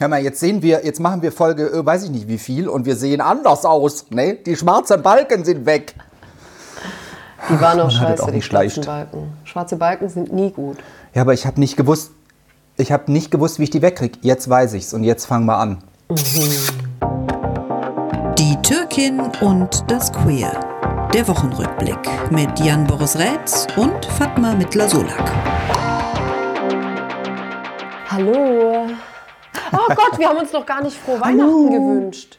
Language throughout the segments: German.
Hör mal, jetzt sehen wir, jetzt machen wir Folge, äh, weiß ich nicht wie viel, und wir sehen anders aus. Ne? Die schwarzen Balken sind weg. Die waren auch scheiße, auch die nicht schwarzen leicht. Balken. Schwarze Balken sind nie gut. Ja, aber ich habe nicht gewusst, ich habe nicht gewusst, wie ich die wegkriege. Jetzt weiß ich's und jetzt fangen wir an. Die Türkin und das Queer. Der Wochenrückblick mit Jan Boris Rätz und Fatma Mittler-Solak. Hallo. Oh Gott, wir haben uns noch gar nicht frohe Weihnachten gewünscht.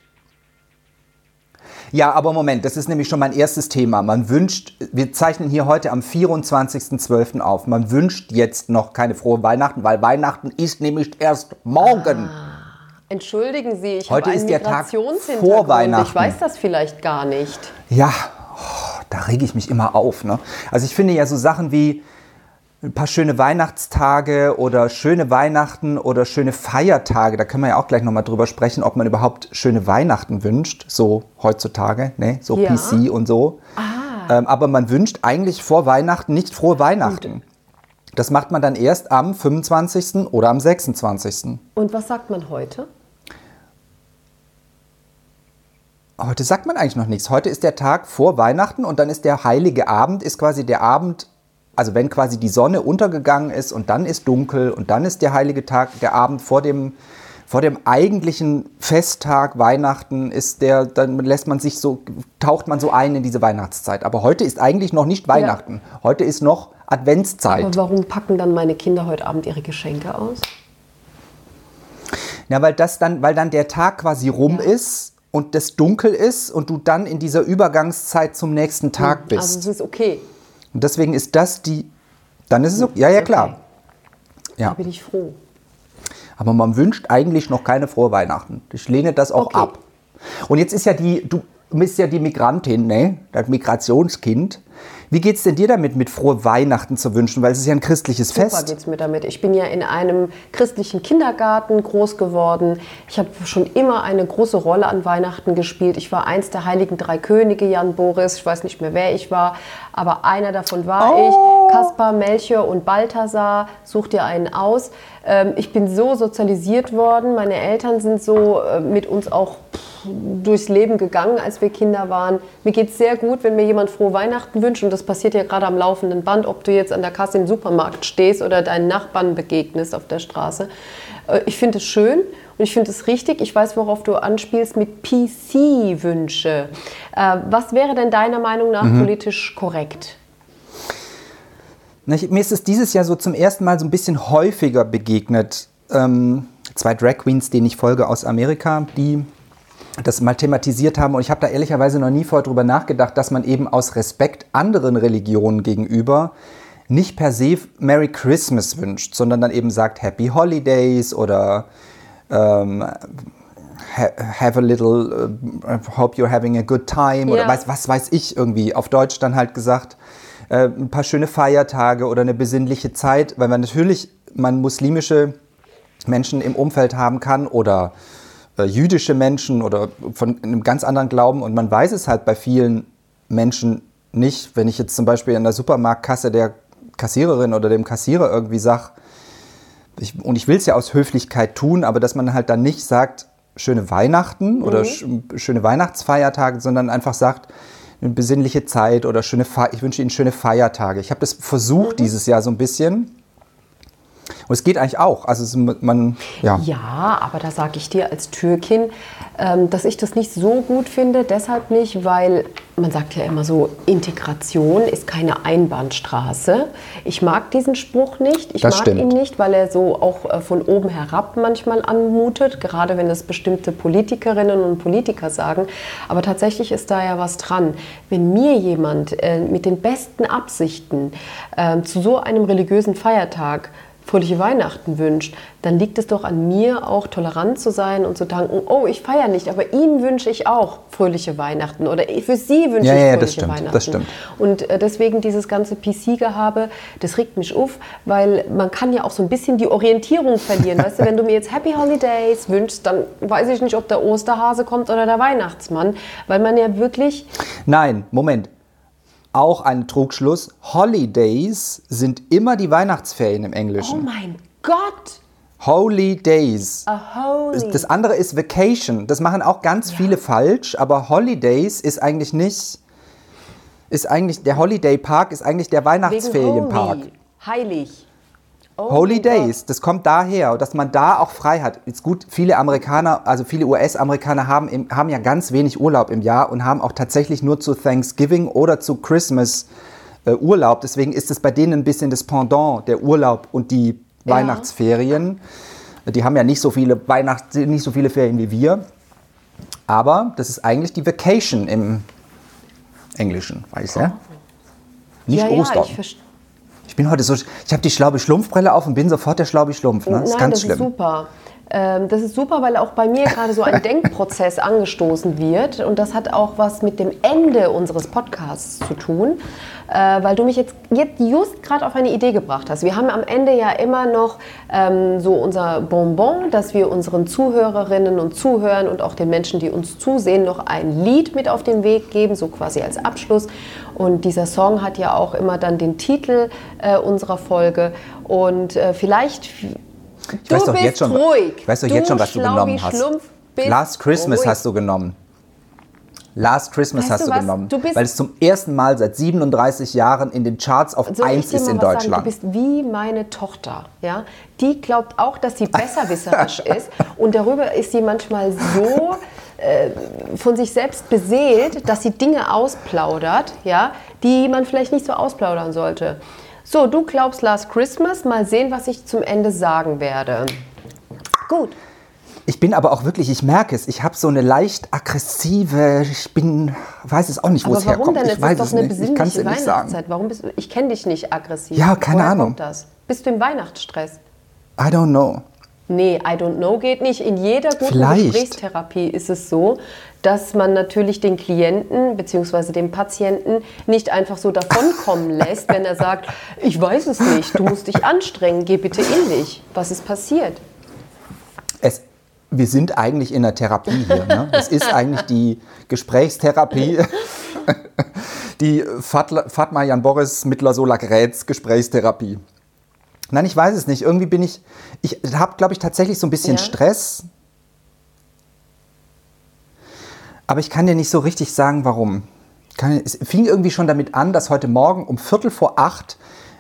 Ja, aber Moment, das ist nämlich schon mein erstes Thema. Man wünscht, wir zeichnen hier heute am 24.12. auf. Man wünscht jetzt noch keine frohe Weihnachten, weil Weihnachten ist nämlich erst morgen. Entschuldigen Sie, ich Heute habe einen ist der Tag Migrationshintergrund. vor Weihnachten. Ich weiß das vielleicht gar nicht. Ja, oh, da rege ich mich immer auf. Ne? Also ich finde ja so Sachen wie ein paar schöne Weihnachtstage oder schöne Weihnachten oder schöne Feiertage, da können wir ja auch gleich nochmal drüber sprechen, ob man überhaupt schöne Weihnachten wünscht, so heutzutage, ne? so Ja. PC und so. Ähm, aber man wünscht eigentlich vor Weihnachten nicht frohe Weihnachten. Das macht man dann erst am 25. oder am 26. Und was sagt man heute? Heute sagt man eigentlich noch nichts. Heute ist der Tag vor Weihnachten und dann ist der heilige Abend, ist quasi der Abend, also wenn quasi die Sonne untergegangen ist und dann ist dunkel und dann ist der heilige Tag, der Abend vor dem, vor dem eigentlichen Festtag Weihnachten ist der, dann lässt man sich so, taucht man so ein in diese Weihnachtszeit. Aber heute ist eigentlich noch nicht Weihnachten. Heute ist noch Adventszeit. Aber warum packen dann meine Kinder heute Abend ihre Geschenke aus? Ja, weil das dann, weil dann der Tag quasi rum ist und das dunkel ist und du dann in dieser Übergangszeit zum nächsten Tag bist. Also es ist okay. Und deswegen ist das die. Dann ist es so. Ja, ja, klar. Ja. Da bin ich froh. Aber man wünscht eigentlich noch keine frohe Weihnachten. Ich lehne das auch Okay. ab. Und jetzt ist ja die, du bist ja die Migrantin, ne? Das Migrationskind. Wie geht's denn dir damit, mit frohe Weihnachten zu wünschen? Weil es ist ja ein christliches Super Fest. geht's mir damit. Ich bin ja in einem christlichen Kindergarten groß geworden. Ich habe schon immer eine große Rolle an Weihnachten gespielt. Ich war eins der heiligen drei Könige, Jan Boris. Ich weiß nicht mehr, wer ich war, aber einer davon war ich. Kaspar, Melchior und Balthasar. Such dir einen aus. Ähm, ich bin so sozialisiert worden. Meine Eltern sind so äh, mit uns auch durchs Leben gegangen, als wir Kinder waren. Mir geht es sehr gut, wenn mir jemand frohe Weihnachten wünscht. Und das passiert ja gerade am laufenden Band, ob du jetzt an der Kasse im Supermarkt stehst oder deinen Nachbarn begegnest auf der Straße. Äh, Ich finde es schön und ich finde es richtig. Ich weiß, worauf du anspielst mit PC-Wünsche. Äh, Was wäre denn deiner Meinung nach politisch korrekt? Mir ist es dieses Jahr so zum ersten Mal so ein bisschen häufiger begegnet. Ähm, zwei Drag Queens, denen ich folge aus Amerika, die das mal thematisiert haben. Und ich habe da ehrlicherweise noch nie vorher drüber nachgedacht, dass man eben aus Respekt anderen Religionen gegenüber nicht per se Merry Christmas wünscht, sondern dann eben sagt Happy Holidays oder ähm, ha- have a little, uh, hope you're having a good time oder Ja. weiß, was weiß ich irgendwie. Auf Deutsch dann halt gesagt, äh, ein paar schöne Feiertage oder eine besinnliche Zeit, weil man natürlich, man muslimische Menschen im Umfeld haben kann oder jüdische Menschen oder von einem ganz anderen Glauben und man weiß es halt bei vielen Menschen nicht, wenn ich jetzt zum Beispiel in der Supermarktkasse der Kassiererin oder dem Kassierer irgendwie sage, ich, und ich will es ja aus Höflichkeit tun, aber dass man halt dann nicht sagt, schöne Weihnachten oder sch schöne Weihnachtsfeiertage, sondern einfach sagt, eine besinnliche Zeit oder schöne Fe ich wünsche Ihnen schöne Feiertage. Ich habe das versucht dieses Jahr so ein bisschen. Und es geht eigentlich auch. Also es, man, ja. Ja, aber da sage ich dir als Türkin, ähm, dass ich das nicht so gut finde. Deshalb nicht, weil man sagt ja immer so, Integration ist keine Einbahnstraße. Ich mag diesen Spruch nicht. Ich Das mag stimmt. ihn nicht, weil er so auch äh, von oben herab manchmal anmutet, gerade wenn das bestimmte Politikerinnen und Politiker sagen. Aber tatsächlich ist da ja was dran. Wenn mir jemand äh, mit den besten Absichten äh, zu so einem religiösen Feiertag fröhliche Weihnachten wünscht, dann liegt es doch an mir, auch tolerant zu sein und zu danken, oh, ich feiere nicht, aber ihm wünsche ich auch fröhliche Weihnachten oder für sie wünsche Ja, ich ja, ja, fröhliche das stimmt, Weihnachten. das stimmt. Und äh, deswegen dieses ganze PC-Gehabe, das regt mich auf, weil man kann ja auch so ein bisschen die Orientierung verlieren. Weißt du, wenn du mir jetzt Happy Holidays wünschst, dann weiß ich nicht, ob der Osterhase kommt oder der Weihnachtsmann, weil man ja wirklich Nein, Moment. Auch ein Trugschluss. Holidays sind immer die Weihnachtsferien im Oh Englischen. mein Gott! Holy Days. A holy. Das andere ist Vacation. Das machen auch ganz viele falsch, aber Holidays ist eigentlich nicht. Ist eigentlich, der Holiday Park ist eigentlich der Weihnachtsferienpark. Heilig. Oh Holy Days, das kommt daher, dass man da auch frei hat. Ist gut, viele Amerikaner, also viele US-Amerikaner haben, im- haben ja ganz wenig Urlaub im Jahr und haben auch tatsächlich nur zu Thanksgiving oder zu Christmas äh, Urlaub. Deswegen ist es bei denen ein bisschen das Pendant, der Urlaub und die Ja. Weihnachtsferien. Die haben ja nicht so viele Weihnachts nicht so viele Ferien wie wir. Aber das ist eigentlich die Vacation im Englischen, weißt du? Nicht ja, Ostern. Ja, bin heute so, ich habe die schlaube Schlumpfbrille auf und bin sofort der schlaube Schlumpf. Ne? Das ist Nein, ganz das schlimm. ist super. Ähm, das ist super, weil auch bei mir gerade so ein Denkprozess angestoßen wird. Und das hat auch was mit dem Ende unseres Podcasts zu tun, äh, weil du mich jetzt, jetzt just gerade auf eine Idee gebracht hast. Wir haben am Ende ja immer noch ähm, so unser Bonbon, dass wir unseren Zuhörerinnen und Zuhörern und auch den Menschen, die uns zusehen, noch ein Lied mit auf den Weg geben, so quasi als Abschluss. Und dieser Song hat ja auch immer dann den Titel äh, unserer Folge. Und äh, vielleicht Ich weiß du doch bist jetzt schon, ruhig. Ich weiß doch Du jetzt schon, was du genommen hast. Last Christmas ruhig. hast du genommen. Last Christmas Weißt hast du was? genommen. Du bist- weil es zum ersten Mal seit 37 Jahren in den Charts auf Soll ich 1 dir ist in was Sagen? Deutschland. Du bist wie meine Tochter. Ja? Die glaubt auch, dass sie besserwisserisch ist. Und darüber ist sie manchmal so äh, von sich selbst beseelt, dass sie Dinge ausplaudert, ja, die man vielleicht nicht so ausplaudern sollte. So, du glaubst Last Christmas. Mal sehen, was ich zum Ende sagen werde. Gut. Ich bin aber auch wirklich, ich merke es, ich habe so eine leicht aggressive, ich bin, weiß es auch nicht, wo Aber es warum herkommt. denn? Ich Es weiß ist doch es eine nicht. Ich kann es besinnliche dir nicht sagen. Weihnachtszeit. Warum bist du, ich kenne dich nicht aggressiv. Ja, keine Woher Ahnung. Bist du im Weihnachtsstress? I don't know. Nee, I don't know geht nicht. In jeder guten Vielleicht. Gesprächstherapie ist es so, dass man natürlich den Klienten bzw. den Patienten nicht einfach so davonkommen lässt, wenn er sagt, ich weiß es nicht, du musst dich anstrengen, geh bitte in dich. Was ist passiert? Es, wir sind eigentlich in der Therapie hier. Ne? Es ist eigentlich die Gesprächstherapie, die Fatma Jan Boris Mittler Solak Rätz Gesprächstherapie. Nein, ich weiß es nicht. Irgendwie bin ich, ich habe, glaube ich, tatsächlich so ein bisschen Ja. Stress. Aber ich kann dir nicht so richtig sagen, warum. Es fing irgendwie schon damit an, dass heute Morgen um Viertel vor acht,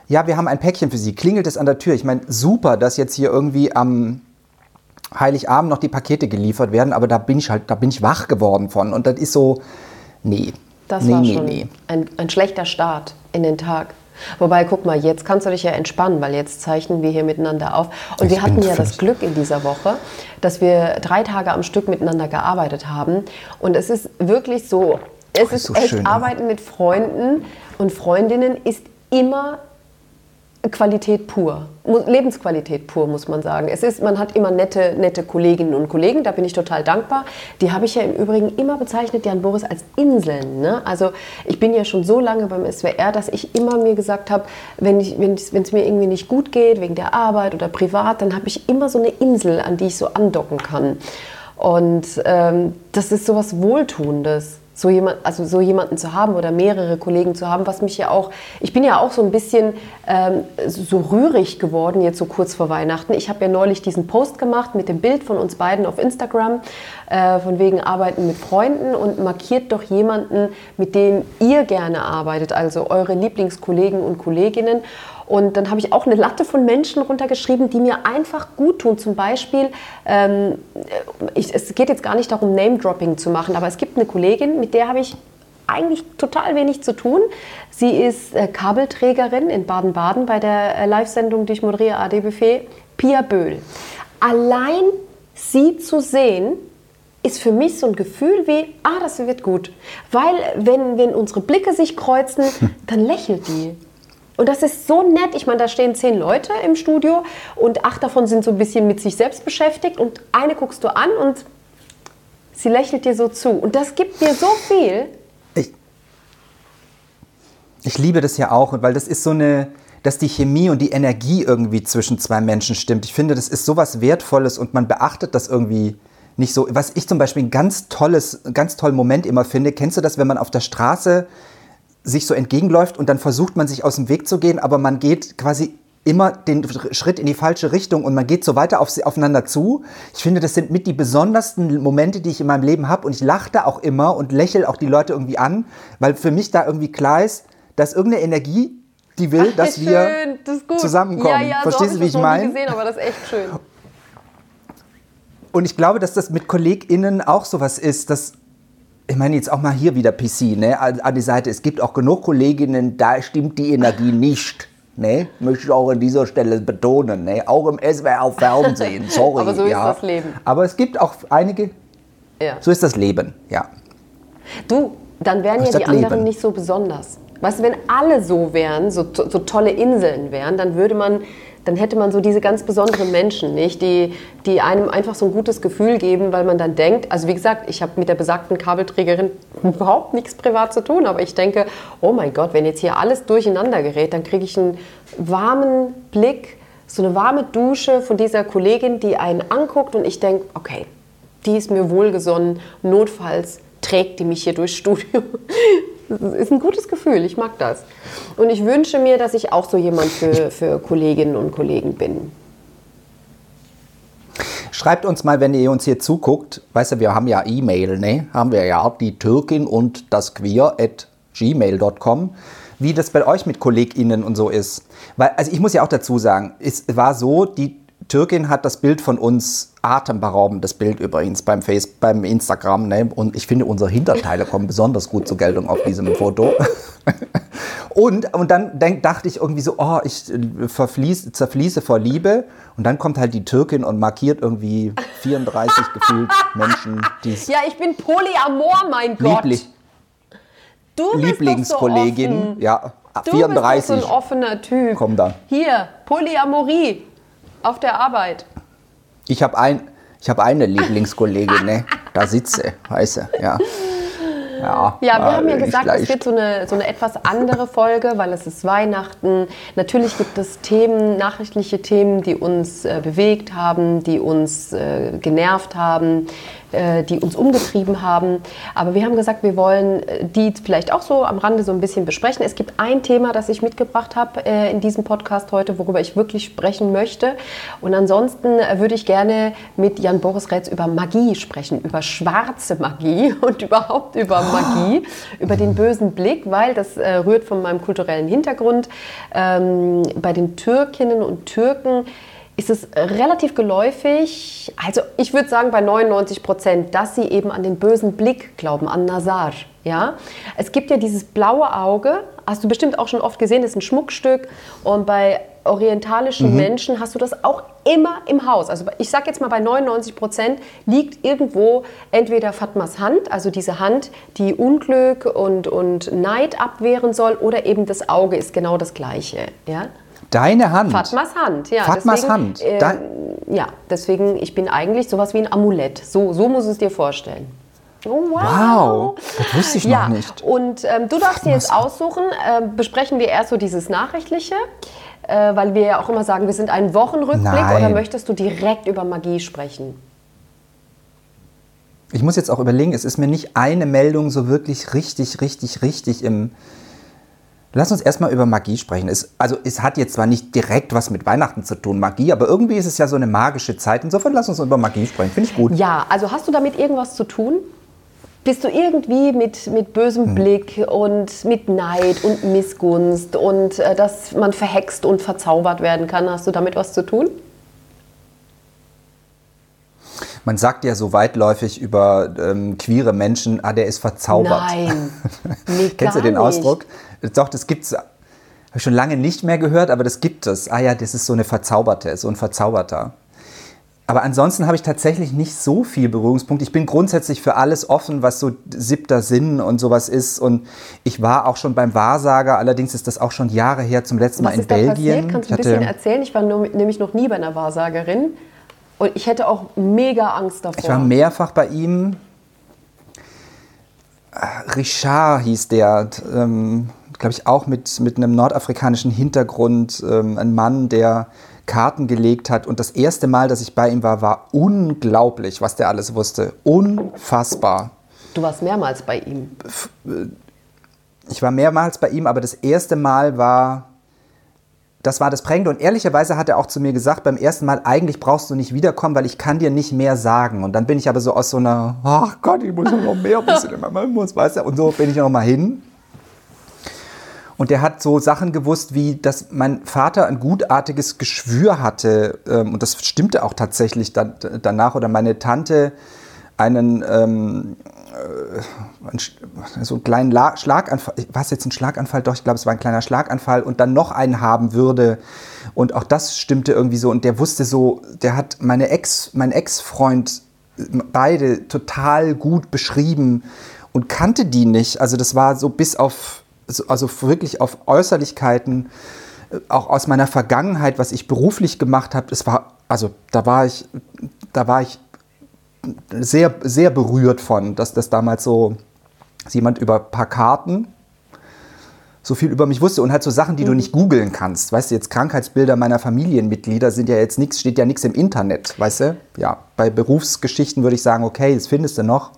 ja, wir haben ein Päckchen für Sie, klingelt es an der Tür. Ich meine, super, dass jetzt hier irgendwie am Heiligabend noch die Pakete geliefert werden, aber da bin ich halt, da bin ich wach geworden von. Und das ist so, nee. Das nee, war nee, schon nee. Ein, ein schlechter Start in den Tag. Wobei, guck mal, jetzt kannst du dich ja entspannen, weil jetzt zeichnen wir hier miteinander auf. Und Ich wir hatten ja das Glück in dieser Woche, dass wir drei Tage am Stück miteinander gearbeitet haben. Und es ist wirklich so, es ist ist so echt schön? Arbeiten mit Freunden und Freundinnen ist immer Qualität pur, Lebensqualität pur, muss man sagen. Es ist, man hat immer nette, nette Kolleginnen und Kollegen, da bin ich total dankbar. Die habe ich ja im Übrigen immer bezeichnet, Jan Boris, als Inseln. Ne? Also ich bin ja schon so lange beim SWR, dass ich immer mir gesagt habe, wenn es wenn mir irgendwie nicht gut geht, wegen der Arbeit oder privat, dann habe ich immer so eine Insel, an die ich so andocken kann. Und ähm, das ist so was Wohltuendes so jemand, also so jemanden zu haben oder mehrere Kollegen zu haben, was mich ja auch, ich bin ja auch so ein bisschen ähm, so rührig geworden jetzt so kurz vor Weihnachten. Ich habe ja neulich diesen Post gemacht mit dem Bild von uns beiden auf Instagram, äh, von wegen Arbeiten mit Freunden und markiert doch jemanden, mit dem ihr gerne arbeitet, also eure Lieblingskollegen und Kolleginnen. Und dann habe ich auch eine Latte von Menschen runtergeschrieben, die mir einfach gut tun. Zum Beispiel, ähm, ich, es geht jetzt gar nicht darum, Name-Dropping zu machen, aber es gibt eine Kollegin, mit der habe ich eigentlich total wenig zu tun. Sie ist äh, Kabelträgerin in Baden-Baden bei der äh, Live-Sendung, die ich moderiere, AD Buffet, Pia Böhl. Allein sie zu sehen, ist für mich so ein Gefühl wie, ah, das wird gut. Weil wenn, wenn unsere Blicke sich kreuzen, dann lächelt die. Und das ist so nett. Ich meine, da stehen zehn Leute im Studio und acht davon sind so ein bisschen mit sich selbst beschäftigt und eine guckst du an und sie lächelt dir so zu. Und das gibt dir so viel. Ich, ich liebe das ja auch, weil das ist so eine, dass die Chemie und die Energie irgendwie zwischen zwei Menschen stimmt. Ich finde, das ist so was Wertvolles und man beachtet das irgendwie nicht so. Was ich zum Beispiel ein ganz tolles, ganz tollen Moment immer finde, kennst du das, wenn man auf der Straße sich so entgegenläuft und dann versucht man sich aus dem Weg zu gehen, aber man geht quasi immer den Schritt in die falsche Richtung und man geht so weiter auf, aufeinander zu. Ich finde, das sind mit die besondersten Momente, die ich in meinem Leben habe und ich lache da auch immer und lächle auch die Leute irgendwie an, weil für mich da irgendwie klar ist, dass irgendeine Energie, die will, dass schön, wir das zusammenkommen. Ja, ja, Verstehst so du, wie ich meine? gesehen, aber das ist echt schön. Und ich glaube, dass das mit KollegInnen auch sowas ist, dass ich meine jetzt auch mal hier wieder PC, ne, an die Seite. Es gibt auch genug Kolleginnen, da stimmt die Energie nicht. Ne? Möchte ich auch an dieser Stelle betonen. Ne? Auch im SWR auf Fernsehen. Sorry. Aber so ist ja. das Leben. Aber es gibt auch einige, Ja. so ist das Leben, ja. Du, dann wären ja die anderen Leben. nicht so besonders. Weißt du, wenn alle so wären, so, so tolle Inseln wären, dann würde man, dann hätte man so diese ganz besonderen Menschen, nicht, die, die einem einfach so ein gutes Gefühl geben, weil man dann denkt, also wie gesagt, ich habe mit der besagten Kabelträgerin überhaupt nichts privat zu tun, aber ich denke, oh mein Gott, wenn jetzt hier alles durcheinander gerät, dann kriege ich einen warmen Blick, so eine warme Dusche von dieser Kollegin, die einen anguckt und ich denke, okay, die ist mir wohlgesonnen, notfalls trägt die mich hier durchs Studio. Das ist ein gutes Gefühl, ich mag das. Und ich wünsche mir, dass ich auch so jemand für, für Kolleginnen und Kollegen bin. Schreibt uns mal, wenn ihr uns hier zuguckt. Weißt du, wir haben ja E-Mail, ne? Haben wir ja, die Türkin und das Queer at gmail.com. Wie das bei euch mit KollegInnen und so ist. Weil, also ich muss ja auch dazu sagen, es war so, die Türkin hat das Bild von uns, atemberaubendes Bild übrigens, beim Face, beim Instagram, ne? Und ich finde, unsere Hinterteile kommen besonders gut zur Geltung auf diesem Foto. Und, und dann denk, dachte ich irgendwie so, oh, ich äh, verfließ, zerfließe vor Liebe. Und dann kommt halt die Türkin und markiert irgendwie 34 gefühlt Menschen, die Ja, ich bin Polyamor, mein Gott. lieblich, du bist Lieblingskollegin, so ja, Du 34. bist so ein offener Typ. Komm da. Hier, Polyamorie auf der Arbeit. Ich habe ein, ich hab eine Lieblingskollegin, ne? Da sitze, du, ja. Ja, Ja, wir haben ja gesagt, es wird so eine, so eine etwas andere Folge, weil es ist Weihnachten. Natürlich gibt es Themen, nachrichtliche Themen, die uns äh, bewegt haben, die uns äh, genervt haben, die uns umgetrieben haben. Aber wir haben gesagt, wir wollen äh, die vielleicht auch so am Rande so ein bisschen besprechen. Es gibt ein Thema, das ich mitgebracht habe äh, in diesem Podcast heute, worüber ich wirklich sprechen möchte. Und ansonsten äh, würde ich gerne mit Jan Boris Rätz über Magie sprechen, über schwarze Magie und überhaupt über Magie, über den bösen Blick, weil das äh, rührt von meinem kulturellen Hintergrund. Ähm, bei den Türkinnen und Türken ist es relativ geläufig, also ich würde sagen bei 99 Prozent, dass sie eben an den bösen Blick glauben, an Nazar. Ja? Es gibt ja dieses blaue Auge, hast du bestimmt auch schon oft gesehen, das ist ein Schmuckstück und bei orientalischen Menschen hast du das auch immer im Haus. Also ich sage jetzt mal bei 99 Prozent liegt irgendwo entweder Fatmas Hand, also diese Hand, die Unglück und, und Neid abwehren soll, oder eben das Auge ist genau das gleiche. Ja? Deine Hand. Fatmas Hand, ja. Fatmas deswegen, Hand. Äh, ja, deswegen, ich bin eigentlich sowas wie ein Amulett. So, so muss es dir vorstellen. Oh, wow. Wow, das wusste ich ja, noch nicht. Und ähm, du darfst dir jetzt aussuchen, ähm, besprechen wir erst so dieses Nachrichtliche, äh, weil wir ja auch immer sagen, wir sind ein Wochenrückblick Nein. oder möchtest du direkt über Magie sprechen? Ich muss jetzt auch überlegen, es ist mir nicht eine Meldung so wirklich richtig, richtig, richtig im. Lass uns erstmal über Magie sprechen. Es, also es hat jetzt zwar nicht direkt was mit Weihnachten zu tun, Magie, aber irgendwie ist es ja so eine magische Zeit. Insofern lass uns über Magie sprechen. Finde ich gut. Ja, also hast du damit irgendwas zu tun? Bist du irgendwie mit, mit Hm. bösem Blick und mit Neid und Missgunst und äh, dass man verhext und verzaubert werden kann? Hast du damit was zu tun? Man sagt ja so weitläufig über ähm, queere Menschen, ah, der ist verzaubert. Nein. Nee, Kennst du den nicht. Doch, das gibt's. Habe ich schon lange nicht mehr gehört, aber das gibt es. Ah ja, das ist so eine Verzauberte, so ein Verzauberter. Aber ansonsten habe ich tatsächlich nicht so viel Berührungspunkt. Ich bin grundsätzlich für alles offen, was so siebter Sinn und sowas ist. Und ich war auch schon beim Wahrsager, allerdings ist das auch schon Jahre her zum letzten Mal Was in ist da Belgien. passiert? Kannst du ein bisschen erzählen? Ich war nur, nämlich noch nie bei einer Wahrsagerin und ich hätte auch mega Angst davor. Ich war mehrfach bei ihm. Richard hieß der, ähm, glaube ich, auch mit, mit einem nordafrikanischen Hintergrund. Ähm, ein Mann, der Karten gelegt hat. Und das erste Mal, dass ich bei ihm war, war unglaublich, was der alles wusste. Unfassbar. du warst mehrmals bei ihm. Ich war mehrmals bei ihm, aber das erste Mal war das war das Prägende. Und ehrlicherweise hat er auch zu mir gesagt, beim ersten Mal, eigentlich brauchst du nicht wiederkommen, weil ich kann dir nicht mehr sagen. Und dann bin ich aber so aus so einer, ach Gott, ich muss noch mehr wissen, man muss, weißt du. Und so bin ich noch mal hin. Und der hat so Sachen gewusst, wie dass mein Vater ein gutartiges Geschwür hatte. Ähm, und das stimmte auch tatsächlich dann, danach. Oder meine Tante einen, ähm, äh, so einen kleinen La Schlaganfall, war es jetzt ein Schlaganfall? Doch, ich glaube, es war ein kleiner Schlaganfall und dann noch einen haben würde. Und auch das stimmte irgendwie so. Und der wusste so, der hat meine Ex, mein Ex-Freund beide total gut beschrieben und kannte die nicht. Also das war so bis auf also wirklich auf Äußerlichkeiten, äh, auch aus meiner Vergangenheit, was ich beruflich gemacht habe, es war, also da war ich, da war ich sehr, sehr berührt von, dass das damals so jemand über ein paar Karten so viel über mich wusste und halt so Sachen, die mhm. du nicht googeln kannst. Weißt du, jetzt Krankheitsbilder meiner Familienmitglieder sind ja jetzt nichts, steht ja nichts im Internet, weißt du? Ja, bei Berufsgeschichten würde ich sagen, okay, das findest du noch.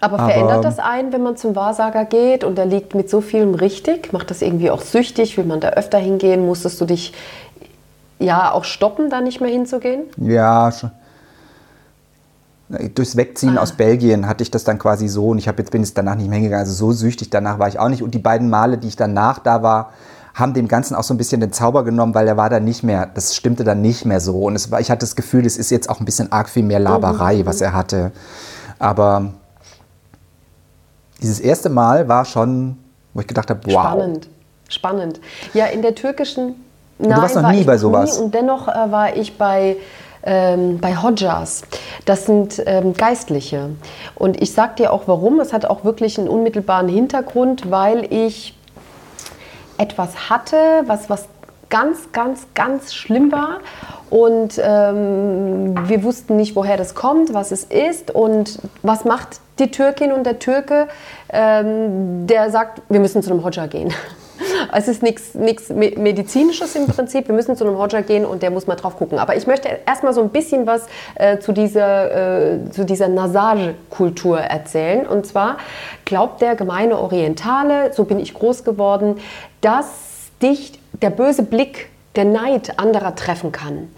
Aber verändert Aber, das einen, wenn man zum Wahrsager geht und er liegt mit so vielem richtig? Macht das irgendwie auch süchtig? Will man da öfter hingehen? Musstest du dich ja auch stoppen, da nicht mehr hinzugehen? Ja, schon. Durchs Wegziehen ah. aus Belgien hatte ich das dann quasi so und ich habe jetzt bin jetzt danach nicht mehr hingegangen. Also so süchtig danach war ich auch nicht. Und die beiden Male, die ich danach da war, haben dem Ganzen auch so ein bisschen den Zauber genommen, weil er war dann nicht mehr, das stimmte dann nicht mehr so. Und war, ich hatte das Gefühl, es ist jetzt auch ein bisschen arg viel mehr Laberei, mhm. was er hatte. Aber dieses erste Mal war schon, wo ich gedacht habe, wow. Spannend, spannend. Ja, in der türkischen. Nein, du warst noch war nie bei sowas. Nie, und dennoch äh, war ich bei ähm, bei Hodjas. Das sind ähm, Geistliche. Und ich sag dir auch warum. Es hat auch wirklich einen unmittelbaren Hintergrund, weil ich etwas hatte, was, was ganz, ganz, ganz schlimm war. Und ähm, wir wussten nicht, woher das kommt, was es ist und was macht die Türkin und der Türke, ähm, der sagt, wir müssen zu einem Hodja gehen. Es ist nichts Medizinisches im Prinzip. Wir müssen zu einem Hodja gehen und der muss mal drauf gucken. Aber ich möchte erstmal so ein bisschen was äh, zu dieser, äh, dieser Nasage-Kultur erzählen. Und zwar glaubt der gemeine Orientale, so bin ich groß geworden, dass dich der böse Blick der Neid anderer treffen kann.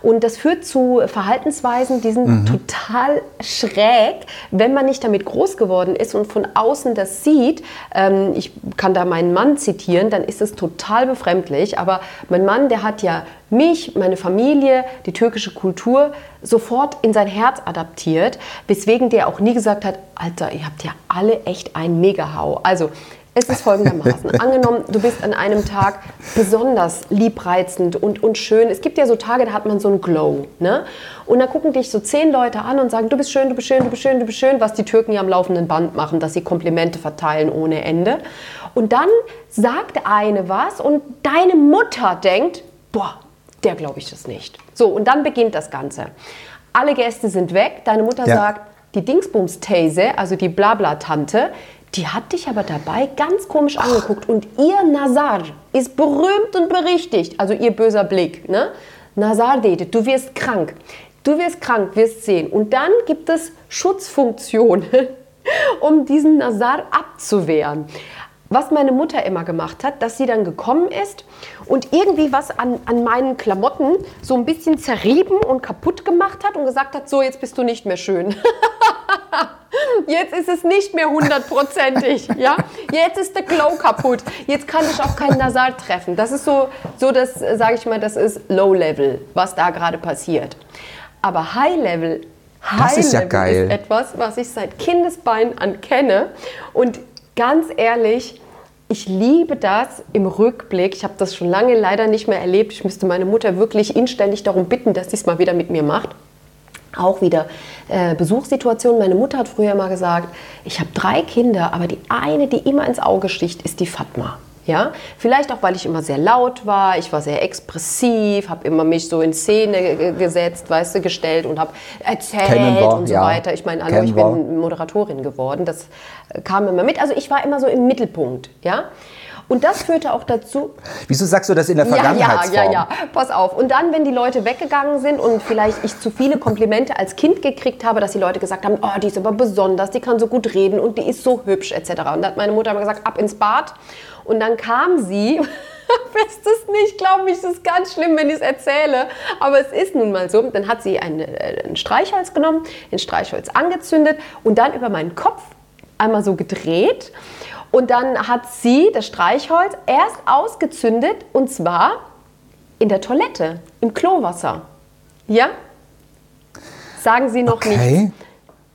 Und das führt zu Verhaltensweisen, die sind mhm. total schräg, wenn man nicht damit groß geworden ist und von außen das sieht. Ähm, ich kann da meinen Mann zitieren, dann ist es total befremdlich. Aber mein Mann, der hat ja mich, meine Familie, die türkische Kultur sofort in sein Herz adaptiert, weswegen der auch nie gesagt hat, Alter, ihr habt ja alle echt einen Mega-Hau. Also es ist folgendermaßen. Angenommen, du bist an einem Tag besonders liebreizend und, und schön. Es gibt ja so Tage, da hat man so einen Glow. Ne? Und da gucken dich so zehn Leute an und sagen, du bist schön, du bist schön, du bist schön, du bist schön, was die Türken ja am laufenden Band machen, dass sie Komplimente verteilen ohne Ende. Und dann sagt eine was und deine Mutter denkt, boah, der glaube ich das nicht. So, und dann beginnt das Ganze. Alle Gäste sind weg, deine Mutter ja. sagt, die Dingsbums-These, also die Blabla-Tante, die hat dich aber dabei ganz komisch angeguckt und ihr Nazar ist berühmt und berichtigt, also ihr böser Blick. Ne? Nazar dedet, du wirst krank. Du wirst krank, wirst sehen. Und dann gibt es Schutzfunktionen, um diesen Nazar abzuwehren was meine Mutter immer gemacht hat, dass sie dann gekommen ist und irgendwie was an, an meinen Klamotten so ein bisschen zerrieben und kaputt gemacht hat und gesagt hat, so, jetzt bist du nicht mehr schön. jetzt ist es nicht mehr hundertprozentig, ja? Jetzt ist der Glow kaputt. Jetzt kann ich auch keinen Nasal treffen. Das ist so, so das, sage ich mal, das ist Low Level, was da gerade passiert. Aber High Level, High ist Level ja ist etwas, was ich seit Kindesbein an kenne und ganz ehrlich, ich liebe das im Rückblick. Ich habe das schon lange leider nicht mehr erlebt. Ich müsste meine Mutter wirklich inständig darum bitten, dass sie es mal wieder mit mir macht. Auch wieder äh, Besuchssituationen. Meine Mutter hat früher immer gesagt, ich habe drei Kinder, aber die eine, die immer ins Auge sticht, ist die Fatma. Ja, vielleicht auch, weil ich immer sehr laut war, ich war sehr expressiv, habe immer mich so in Szene gesetzt, weißt du, gestellt und habe erzählt wir, und so ja. weiter. Ich meine, hallo, ich bin Moderatorin geworden, das kam immer mit. Also ich war immer so im Mittelpunkt, ja. Und das führte auch dazu. Wieso sagst du das in der Vergangenheit? Ja, ja, ja, ja. Pass auf. Und dann, wenn die Leute weggegangen sind und vielleicht ich zu viele Komplimente als Kind gekriegt habe, dass die Leute gesagt haben, oh, die ist aber besonders, die kann so gut reden und die ist so hübsch etc. Und da hat meine Mutter immer gesagt, ab ins Bad. Und dann kam sie Wisst es nicht, glaub mich, es ist ganz schlimm, wenn ich es erzähle. Aber es ist nun mal so. Dann hat sie ein, äh, ein Streichholz genommen, den Streichholz angezündet und dann über meinen Kopf einmal so gedreht. Und dann hat sie das Streichholz erst ausgezündet und zwar in der Toilette, im Klowasser. Ja? Sagen Sie noch Okay. nichts.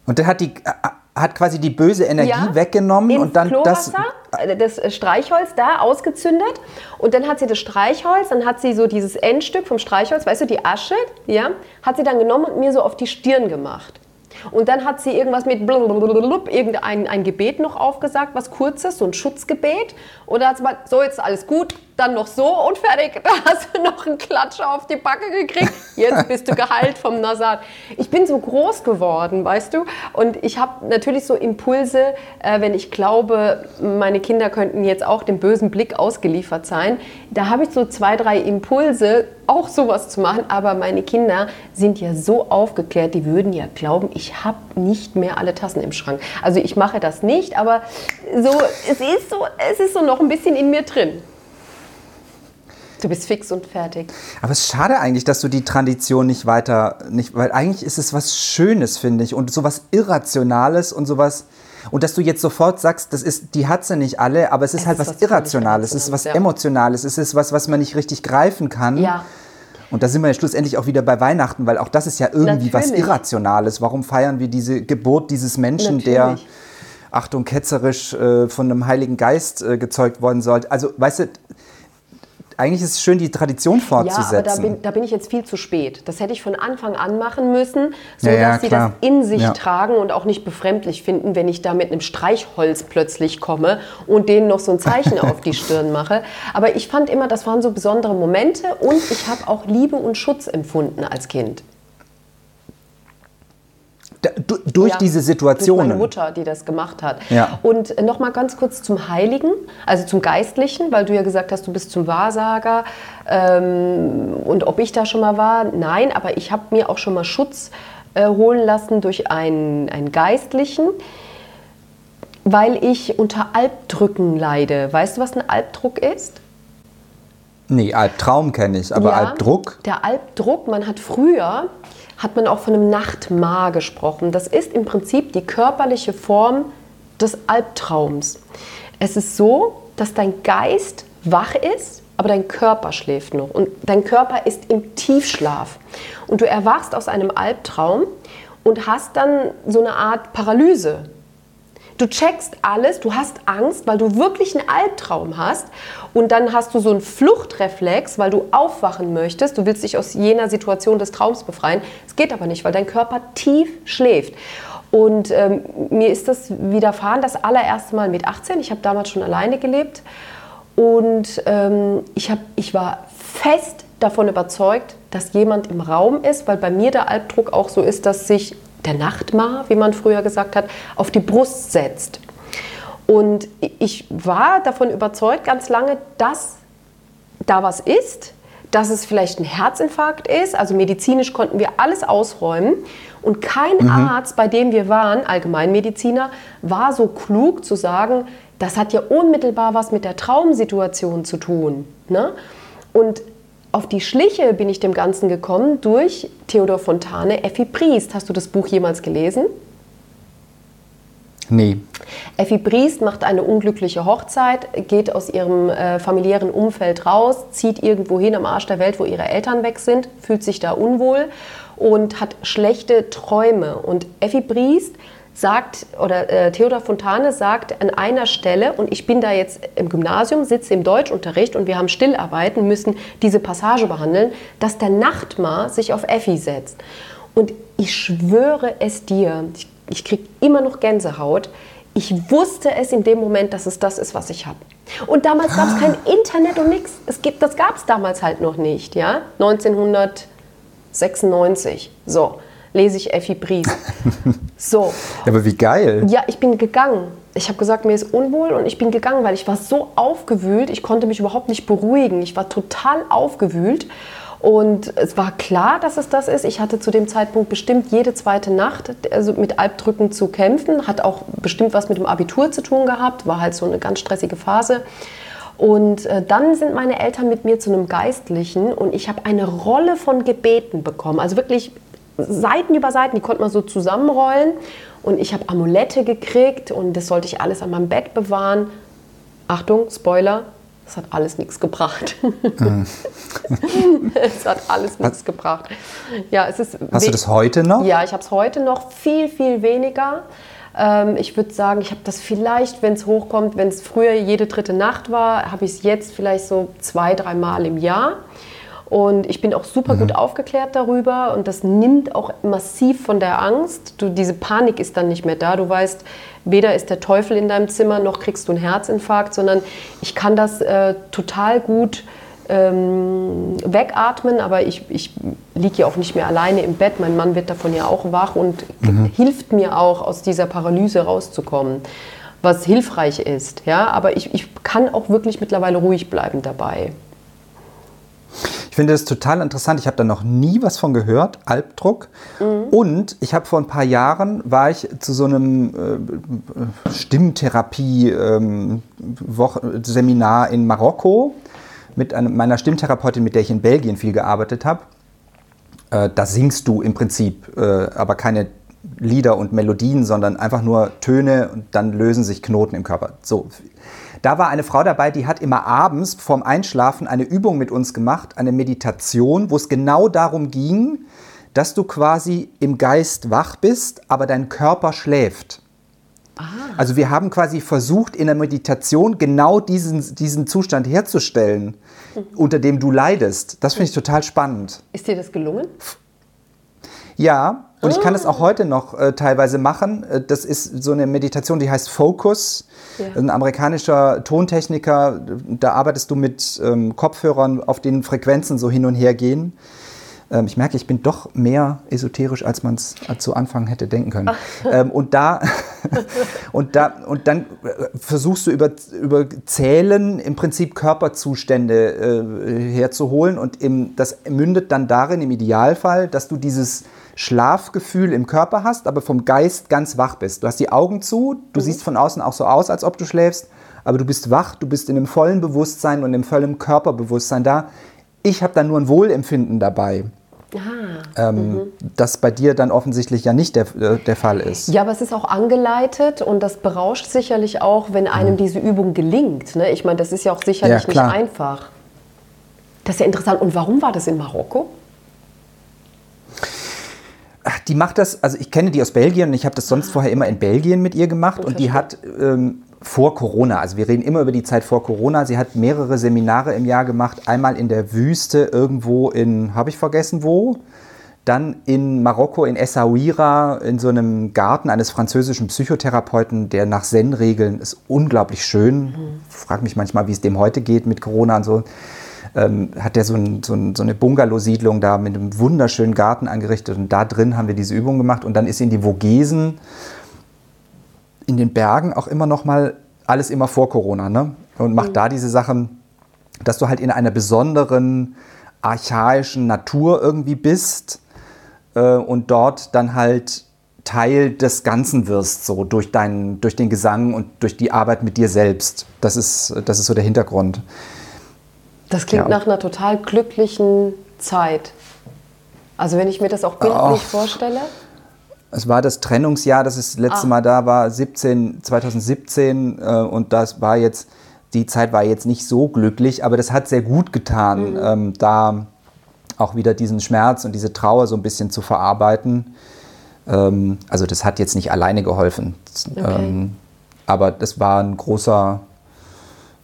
Und der hat die äh, hat quasi die böse Energie Ja, weggenommen und dann das. Äh, das äh, Streichholz da ausgezündet und dann hat sie das Streichholz, dann hat sie so dieses Endstück vom Streichholz, weißt du, die Asche, ja, hat sie dann genommen und mir so auf die Stirn gemacht. Und dann hat sie irgendwas mit blub, irgendein ein Gebet noch aufgesagt, was kurzes, so ein Schutzgebet. Oder hat sie mal, so jetzt alles gut, dann noch so und fertig. Da hast du noch einen Klatscher auf die Backe gekriegt. Jetzt bist du geheilt vom Nasat. Ich bin so groß geworden, weißt du? Und ich habe natürlich so Impulse, äh, wenn ich glaube, meine Kinder könnten jetzt auch dem bösen Blick ausgeliefert sein. Da habe ich so zwei, drei Impulse, auch sowas zu machen. Aber meine Kinder sind ja so aufgeklärt, die würden ja glauben, ich habe nicht mehr alle Tassen im Schrank. Also ich mache das nicht, aber so, es ist so, es ist so noch ein bisschen in mir drin. Du bist fix und fertig. Aber es ist schade eigentlich, dass du die Tradition nicht weiter, nicht, weil eigentlich ist es was Schönes, finde ich, und sowas Irrationales und sowas. Und dass du jetzt sofort sagst, das ist, die hat sie nicht alle, aber es ist Es halt ist was, was Irrationales, es ist was ja. Emotionales, es ist was, was man nicht richtig greifen kann. Ja. Und da sind wir ja schlussendlich auch wieder bei Weihnachten, weil auch das ist ja irgendwie was Natürlich. Irrationales. Warum feiern wir diese Geburt dieses Menschen, der, Natürlich. Achtung, ketzerisch äh, von einem Heiligen Geist äh, gezeugt worden sollte? Also, weißt du, eigentlich ist es schön, die Tradition Ja, aber da fortzusetzen. bin, da bin ich jetzt viel zu spät. Das hätte ich von Anfang an machen müssen, so Ja, ja, sie das in sich Ja. tragen und auch nicht befremdlich finden, wenn ich da mit einem Streichholz plötzlich komme und denen noch so ein Zeichen auf die Stirn mache. Aber ich fand immer, das waren so besondere Momente und ich habe auch Liebe und Schutz empfunden als Kind. Du, durch Ja, diese Durch Situationen. meine Mutter, die das gemacht hat. Ja. Und noch mal ganz kurz zum Heiligen, also zum Geistlichen, weil du ja gesagt hast, du bist zum Wahrsager. Ähm, und ob ich da schon mal war, nein, aber ich habe mir auch schon mal Schutz äh, holen lassen durch einen, einen Geistlichen, weil ich unter Albdrücken leide. Weißt du, was ein Albdruck ist? Nee, Albtraum kenne ich, aber Ja, Albdruck? Der Albdruck, man hat früher, hat man auch von einem Nachtmar gesprochen. Das ist im Prinzip die körperliche Form des Albtraums. Es ist so, dass dein Geist wach ist, aber dein Körper schläft noch. Und dein Körper ist im Tiefschlaf. Und du erwachst aus einem Albtraum und hast dann so eine Art Paralyse. Du checkst alles, du hast Angst, weil du wirklich einen Albtraum hast. Und dann hast du so einen Fluchtreflex, weil du aufwachen möchtest. Du willst dich aus jener Situation des Traums befreien. Es geht aber nicht, weil dein Körper tief schläft. Und ähm, mir ist das widerfahren, das allererste Mal mit 18. Ich habe damals schon alleine gelebt. Und ähm, ich, hab, ich war fest davon überzeugt, dass jemand im Raum ist, weil bei mir der Albdruck auch so ist, dass sich der Nachtmar, wie man früher gesagt hat, auf die Brust setzt. Und ich war davon überzeugt ganz lange, dass da was ist, dass es vielleicht ein Herzinfarkt ist. Also medizinisch konnten wir alles ausräumen. Und kein Arzt, bei dem wir waren, Allgemeinmediziner, war so klug zu sagen, das hat ja unmittelbar was mit der Traumsituation zu tun. Ne? Und auf die Schliche bin ich dem Ganzen gekommen durch Theodor Fontane, Effi Briest. Hast du das Buch jemals gelesen? Nee. Effi Briest macht eine unglückliche Hochzeit, geht aus ihrem äh, familiären Umfeld raus, zieht irgendwo hin am Arsch der Welt, wo ihre Eltern weg sind, fühlt sich da unwohl und hat schlechte Träume. Und Effi Briest sagt, oder äh, Theodor Fontane sagt an einer Stelle, und ich bin da jetzt im Gymnasium, sitze im Deutschunterricht und wir haben Stillarbeiten, müssen diese Passage behandeln, dass der Nachtmar sich auf Effi setzt. Und ich schwöre es dir, ich, ich kriege immer noch Gänsehaut. Ich wusste es in dem Moment, dass es das ist, was ich habe. Und damals gab es kein Internet und nichts. Es gibt, das gab es damals halt noch nicht, ja? 1996. So, lese ich Effi Briest. So, Aber wie geil. ja, ich bin gegangen. Ich habe gesagt, mir ist unwohl und ich bin gegangen, weil ich war so aufgewühlt. Ich konnte mich überhaupt nicht beruhigen. Ich war total aufgewühlt. Und es war klar, dass es das ist. Ich hatte zu dem Zeitpunkt bestimmt jede zweite Nacht also mit Albdrücken zu kämpfen. Hat auch bestimmt was mit dem Abitur zu tun gehabt. War halt so eine ganz stressige Phase. Und äh, dann sind meine Eltern mit mir zu einem Geistlichen und ich habe eine Rolle von Gebeten bekommen. Also wirklich Seiten über Seiten, die konnte man so zusammenrollen. Und ich habe Amulette gekriegt und das sollte ich alles an meinem Bett bewahren. Achtung, Spoiler, es hat alles nichts gebracht. Mhm. es hat alles nichts gebracht. Ja, es ist Hast du das heute noch? Ja, ich habe es heute noch viel, viel weniger. Ähm, ich würde sagen, ich habe das vielleicht, wenn es hochkommt, wenn es früher jede dritte Nacht war, habe ich es jetzt vielleicht so zwei, dreimal im Jahr. Und ich bin auch super mhm. gut aufgeklärt darüber und das nimmt auch massiv von der Angst. Du, diese Panik ist dann nicht mehr da. Du weißt, weder ist der Teufel in deinem Zimmer noch kriegst du einen Herzinfarkt, sondern ich kann das äh, total gut ähm, wegatmen, aber ich, ich liege ja auch nicht mehr alleine im Bett. Mein Mann wird davon ja auch wach und mhm. hilft mir auch, aus dieser Paralyse rauszukommen, was hilfreich ist. Ja? Aber ich, ich kann auch wirklich mittlerweile ruhig bleiben dabei. Ich finde das total interessant. Ich habe da noch nie was von gehört, Albdruck. Mhm. Und ich habe vor ein paar Jahren, war ich zu so einem äh, Stimmtherapie-Seminar ähm, in Marokko mit einem, meiner Stimmtherapeutin, mit der ich in Belgien viel gearbeitet habe. Äh, da singst du im Prinzip, äh, aber keine Lieder und Melodien, sondern einfach nur Töne und dann lösen sich Knoten im Körper. So da war eine Frau dabei, die hat immer abends vorm Einschlafen eine Übung mit uns gemacht, eine Meditation, wo es genau darum ging, dass du quasi im Geist wach bist, aber dein Körper schläft. Ah. Also wir haben quasi versucht, in der Meditation genau diesen, diesen Zustand herzustellen, mhm. unter dem du leidest. Das finde ich total spannend. Ist dir das gelungen? Ja, und ich kann das auch heute noch äh, teilweise machen. Äh, das ist so eine Meditation, die heißt Focus. Ja. Ein amerikanischer Tontechniker, da arbeitest du mit ähm, Kopfhörern, auf denen Frequenzen so hin und her gehen. Ähm, ich merke, ich bin doch mehr esoterisch, als man es zu Anfang hätte denken können. ähm, und, da, und, da, und dann äh, versuchst du über, über Zählen im Prinzip Körperzustände äh, herzuholen. Und im, das mündet dann darin, im Idealfall, dass du dieses Schlafgefühl im Körper hast, aber vom Geist ganz wach bist. Du hast die Augen zu, du mhm. siehst von außen auch so aus, als ob du schläfst, aber du bist wach, du bist in einem vollen Bewusstsein und im vollen Körperbewusstsein da. Ich habe da nur ein Wohlempfinden dabei. Ah, ähm, mhm. Das bei dir dann offensichtlich ja nicht der, äh, der Fall ist. Ja, aber es ist auch angeleitet und das berauscht sicherlich auch, wenn einem mhm. diese Übung gelingt. Ne? Ich meine, das ist ja auch sicherlich ja, nicht einfach. Das ist ja interessant. Und warum war das in Marokko? Die macht das, also ich kenne die aus Belgien und ich habe das sonst ah. vorher immer in Belgien mit ihr gemacht und die hat ähm, vor Corona, also wir reden immer über die Zeit vor Corona, sie hat mehrere Seminare im Jahr gemacht, einmal in der Wüste irgendwo in, habe ich vergessen wo, dann in Marokko, in Essaouira, in so einem Garten eines französischen Psychotherapeuten, der nach Zen-Regeln ist unglaublich schön. Mhm. Frag mich manchmal, wie es dem heute geht mit Corona und so ähm, hat der so, ein, so, ein, so eine Bungalow-Siedlung da mit einem wunderschönen Garten angerichtet und da drin haben wir diese Übung gemacht und dann ist in die Vogesen in den Bergen auch immer noch mal alles immer vor Corona ne? und macht mhm. da diese Sachen, dass du halt in einer besonderen archaischen Natur irgendwie bist äh, und dort dann halt Teil des Ganzen wirst, so durch, deinen, durch den Gesang und durch die Arbeit mit dir selbst. Das ist, das ist so der Hintergrund. Das klingt ja. nach einer total glücklichen Zeit. Also wenn ich mir das auch bildlich oh. vorstelle. Es war das Trennungsjahr, das ist das letzte ah. Mal da war, 17, 2017 äh, und das war jetzt, die Zeit war jetzt nicht so glücklich, aber das hat sehr gut getan, mhm. ähm, da auch wieder diesen Schmerz und diese Trauer so ein bisschen zu verarbeiten. Ähm, also das hat jetzt nicht alleine geholfen, okay. ähm, aber das war ein großer,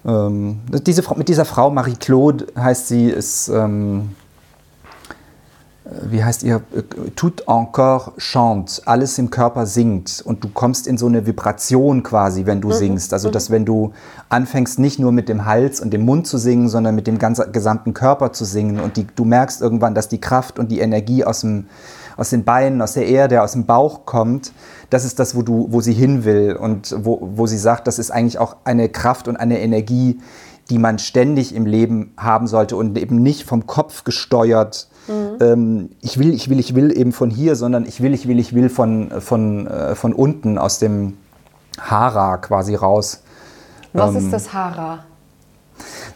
ähm, diese, mit dieser Frau, Marie-Claude heißt sie, ist, ähm, äh, wie heißt ihr, tout encore chante, alles im Körper singt und du kommst in so eine Vibration quasi, wenn du mhm. singst. Also, dass mhm. wenn du anfängst, nicht nur mit dem Hals und dem Mund zu singen, sondern mit dem ganzen, gesamten Körper zu singen und die, du merkst irgendwann, dass die Kraft und die Energie aus, dem, aus den Beinen, aus der Erde, aus dem Bauch kommt das ist das, wo, du, wo sie hin will und wo, wo sie sagt, das ist eigentlich auch eine Kraft und eine Energie, die man ständig im Leben haben sollte und eben nicht vom Kopf gesteuert. Mhm. Ähm, ich will, ich will, ich will eben von hier, sondern ich will, ich will, ich will von, von, äh, von unten aus dem Hara quasi raus. Was ähm, ist das Hara?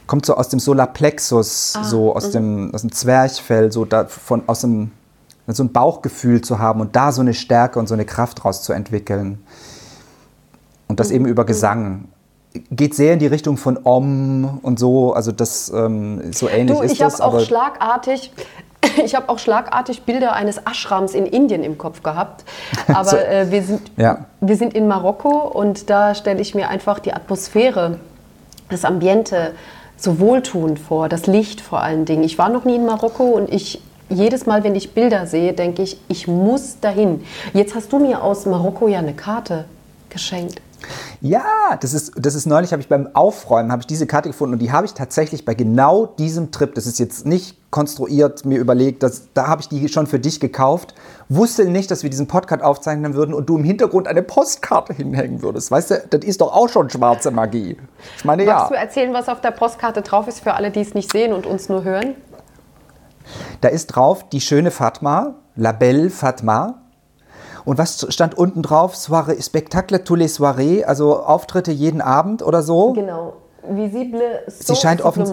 kommt so aus dem Solarplexus, Ah, so aus dem, aus dem Zwerchfell, so da von, aus dem, so ein Bauchgefühl zu haben und da so eine Stärke und so eine Kraft draus zu entwickeln. Und das eben über Gesang. Geht sehr in die Richtung von Om und so, also das ähm, so ähnlich Du, ist ich das. habe auch schlagartig, ich habe auch schlagartig Bilder eines Ashrams in Indien im Kopf gehabt. Aber So. äh, wir, sind, Ja. wir sind in Marokko und da stelle ich mir einfach die Atmosphäre, das Ambiente so wohltuend vor, das Licht vor allen Dingen. Ich war noch nie in Marokko und ich jedes Mal, wenn ich Bilder sehe, denke ich, ich muss dahin. Jetzt hast du mir aus Marokko ja eine Karte geschenkt. Ja, das ist, das ist neulich, habe ich beim Aufräumen, habe ich diese Karte gefunden und die habe ich tatsächlich bei genau diesem Trip, das ist jetzt nicht konstruiert, mir überlegt, dass, da habe ich die schon für dich gekauft, wusste nicht, dass wir diesen Podcast aufzeichnen würden und du im Hintergrund eine Postkarte hinhängen würdest. Weißt du, das ist doch auch schon schwarze Magie. Ich meine, ja, Magst du erzählen, was auf der Postkarte drauf ist für alle, die es nicht sehen und uns nur hören? Da ist drauf die schöne Fatma, La Belle Fatma. Und was stand unten drauf? Soirée, Spectacle tous les soirées, also Auftritte jeden Abend oder so. Genau. Visible Sie scheint offen-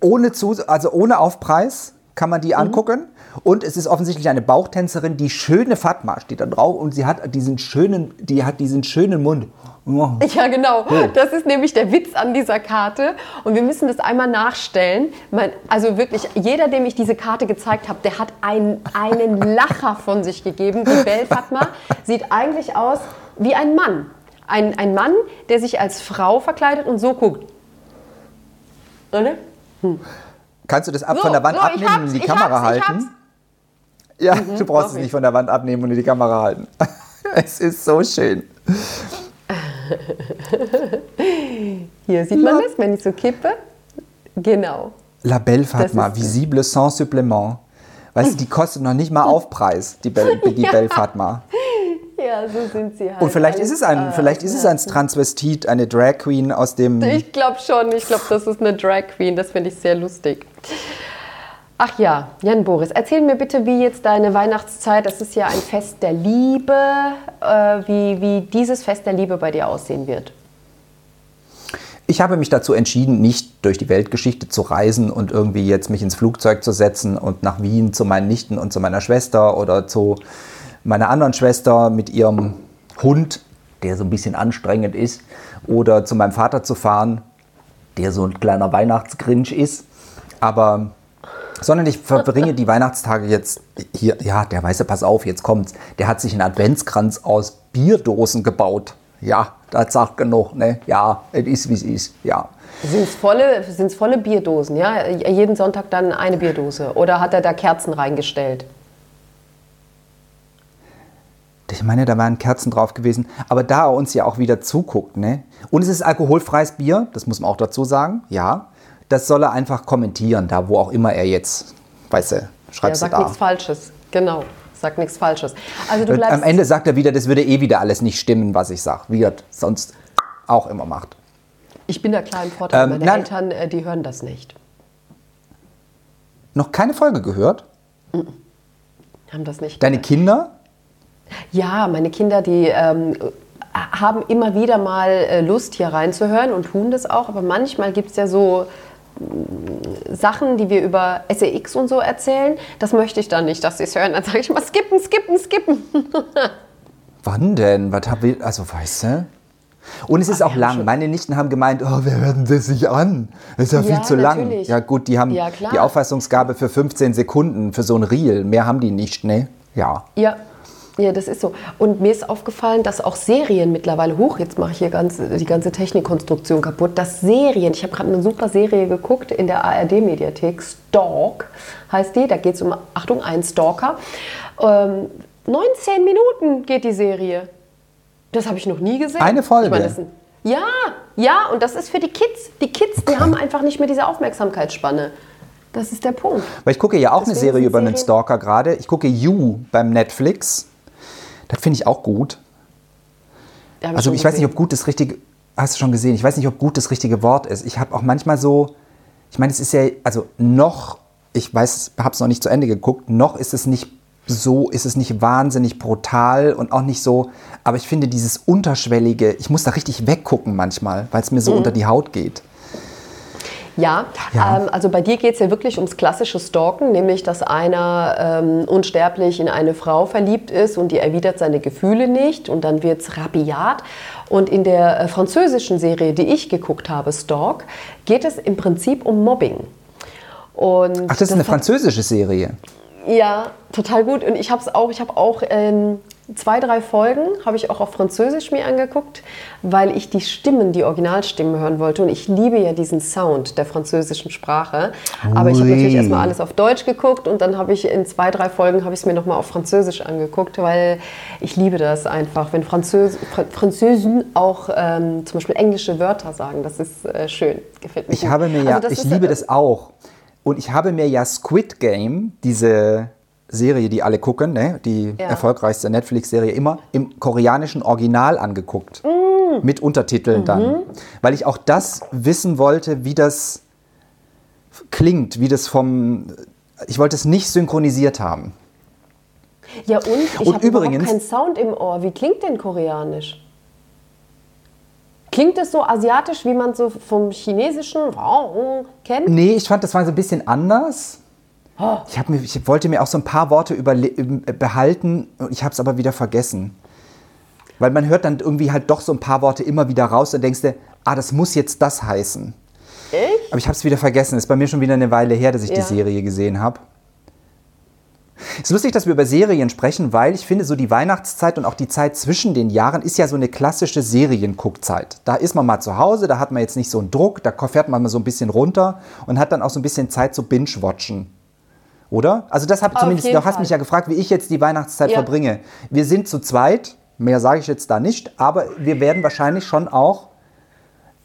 ohne, zu, also ohne Aufpreis kann man Mhm. die angucken. Und es ist offensichtlich eine Bauchtänzerin, die schöne Fatma steht da drauf und sie hat diesen schönen, die hat diesen schönen Mund. Oh. Ja, genau. Das ist nämlich der Witz an dieser Karte. Und wir müssen das einmal nachstellen. Mein, also wirklich, jeder, dem ich diese Karte gezeigt habe, der hat einen, einen Lacher von sich gegeben. Die Belle Fatma sieht eigentlich aus wie ein Mann. Ein, ein Mann, der sich als Frau verkleidet und so guckt. Oder? Kannst du das ab So, von der Wand so, abnehmen und in die Kamera halten? Ja, du brauchst es ich. nicht von der Wand abnehmen und in die Kamera halten. es ist so schön. Hier sieht man das, wenn ich so kippe. Genau. La Belle Fatma, visible sans supplément. Weißt du, die kostet noch nicht mal Aufpreis, die, Belle, die Belle Fatma. Ja, so sind sie halt. Und vielleicht alles, ist es ein, äh, vielleicht ist es ein Transvestit, eine Drag Queen aus dem. Ich glaube schon. Ich glaube, das ist eine Drag Queen. Das finde ich sehr lustig. Ach ja, Jan Boris, erzähl mir bitte, wie jetzt deine Weihnachtszeit, das ist ja ein Fest der Liebe, äh, wie, wie dieses Fest der Liebe bei dir aussehen wird. Ich habe mich dazu entschieden, nicht durch die Weltgeschichte zu reisen und irgendwie jetzt mich ins Flugzeug zu setzen und nach Wien zu meinen Nichten und zu meiner Schwester oder zu meiner anderen Schwester mit ihrem Hund, der so ein bisschen anstrengend ist, oder zu meinem Vater zu fahren, der so ein kleiner Weihnachtsgrinch ist. Aber sondern ich verbringe die Weihnachtstage jetzt hier. Ja, der Weiße, pass auf, jetzt kommt's. Der hat sich einen Adventskranz aus Bierdosen gebaut. Ja, das sagt genug, ne? Ja, es ist wie es ist. Ja. Sind es volle, sind's volle Bierdosen, ja? Jeden Sonntag dann eine Bierdose? Oder hat er da Kerzen reingestellt? Ich meine, da waren Kerzen drauf gewesen. Aber da er uns ja auch wieder zuguckt, ne? Und es ist alkoholfreies Bier, das muss man auch dazu sagen, ja. Das soll er einfach kommentieren, da wo auch immer er jetzt, weißt du, Ja, schreibst du sag da. nichts Falsches. Genau, sag nichts Falsches. Also du bleibst am Ende sagt er wieder, das würde eh wieder alles nicht stimmen, was ich sage, wie er sonst auch immer macht. Ich bin da klar im Vorteil. Ähm, Meine nein. Eltern, äh, die hören das nicht. Noch keine Folge gehört? Haben das nicht. Deine Kinder? Ja, meine Kinder, die ähm, haben immer wieder mal äh, Lust, hier reinzuhören und tun das auch. Aber manchmal gibt es ja so Sachen, die wir über SEX und so erzählen. Das möchte ich dann nicht, dass sie es hören. Dann sage ich mal, skippen, skippen, skippen. Wann denn? Was hab ich, also weißt du? Und es ist Ach, auch wir haben lang. Meine Nichten haben gemeint, oh, wir hören das sich an. Das ist ja, Ja, viel zu lang. natürlich. Ja gut, die haben Ja, die Auffassungsgabe für 15 Sekunden für so ein Reel. Mehr haben die nicht, ne? Ja. Ja. Ja, das ist so. Und mir ist aufgefallen, dass auch Serien mittlerweile hoch, jetzt mache ich hier ganz, die ganze Technikkonstruktion kaputt, dass Serien, ich habe gerade eine super Serie geguckt in der ARD-Mediathek, Stalk heißt die, da geht es um, Achtung, einen Stalker. Ähm, 19 Minuten geht die Serie. Das habe ich noch nie gesehen. Eine Folge? Ich meine, das ja, ja, und das ist für die Kids. Die Kids, die haben einfach nicht mehr diese Aufmerksamkeitsspanne. Das ist der Punkt. Weil ich gucke ja auch eine Deswegen Serie sind über einen Stalker gerade. Ich gucke You beim Netflix. Das finde ich auch gut. Hab Also ich weiß nicht, ob gut das richtige, hast du schon gesehen, ich weiß nicht, ob gut das richtige Wort ist. Ich habe auch manchmal so, ich meine, es ist ja, also noch, ich weiß, habe es noch nicht zu Ende geguckt, noch ist es nicht so, ist es nicht wahnsinnig brutal und auch nicht so, aber ich finde dieses Unterschwellige, ich muss da richtig weggucken manchmal, weil es mir so unter die Haut geht. Ja, Ja. Ähm, also bei dir geht es ja wirklich ums klassische Stalken, nämlich dass einer ähm, unsterblich in eine Frau verliebt ist und die erwidert seine Gefühle nicht und dann wird es rabiat. Und in der äh, französischen Serie, die ich geguckt habe, Stalk, geht es im Prinzip um Mobbing. Und Ach, das ist eine französische Serie. ja, total gut. Und ich habe es auch, ich habe auch ähm, zwei, drei Folgen habe ich auch auf Französisch mir angeguckt, weil ich die Stimmen, die Originalstimmen hören wollte. Und ich liebe ja diesen Sound der französischen Sprache. Aber ich habe natürlich erstmal alles auf Deutsch geguckt und dann habe ich in zwei, drei Folgen habe ich es mir nochmal auf Französisch angeguckt, weil ich liebe das einfach, wenn Französ Fra Französen auch ähm, zum Beispiel englische Wörter sagen. Das ist äh, schön, gefällt mir Ich gut. habe mir ja, Also ich liebe äh, das auch. Und ich habe mir ja Squid Game, diese Serie, die alle gucken, ne? die Ja. erfolgreichste Netflix-Serie, immer im koreanischen Original angeguckt. Mm. Mit Untertiteln Mhm. dann. Weil ich auch das wissen wollte, wie das klingt, wie das vom. Ich wollte es nicht synchronisiert haben. Ja und? Ich habe übrigens- keinen Sound im Ohr. Wie klingt denn Koreanisch? Klingt es so asiatisch, wie man so vom Chinesischen kennt? Nee, ich fand, das war so ein bisschen anders. Ich, mir, ich wollte mir auch so ein paar Worte überle- äh, behalten und ich habe es aber wieder vergessen. Weil man hört dann irgendwie halt doch so ein paar Worte immer wieder raus und denkst dir, ah, das muss jetzt das heißen. Echt? Aber ich habe es wieder vergessen. Ist bei mir schon wieder eine Weile her, dass ich die Ja. Serie gesehen habe. Es ist lustig, dass wir über Serien sprechen, weil ich finde, so die Weihnachtszeit und auch die Zeit zwischen den Jahren ist ja so eine klassische Serienguckzeit. Da ist man mal zu Hause, da hat man jetzt nicht so einen Druck, da fährt man mal so ein bisschen runter und hat dann auch so ein bisschen Zeit zu binge-watchen. Oder? Also das habe zumindest, du hast Fall. mich ja gefragt, wie ich jetzt die Weihnachtszeit Ja. verbringe. Wir sind zu zweit, mehr sage ich jetzt da nicht, aber wir werden wahrscheinlich schon auch,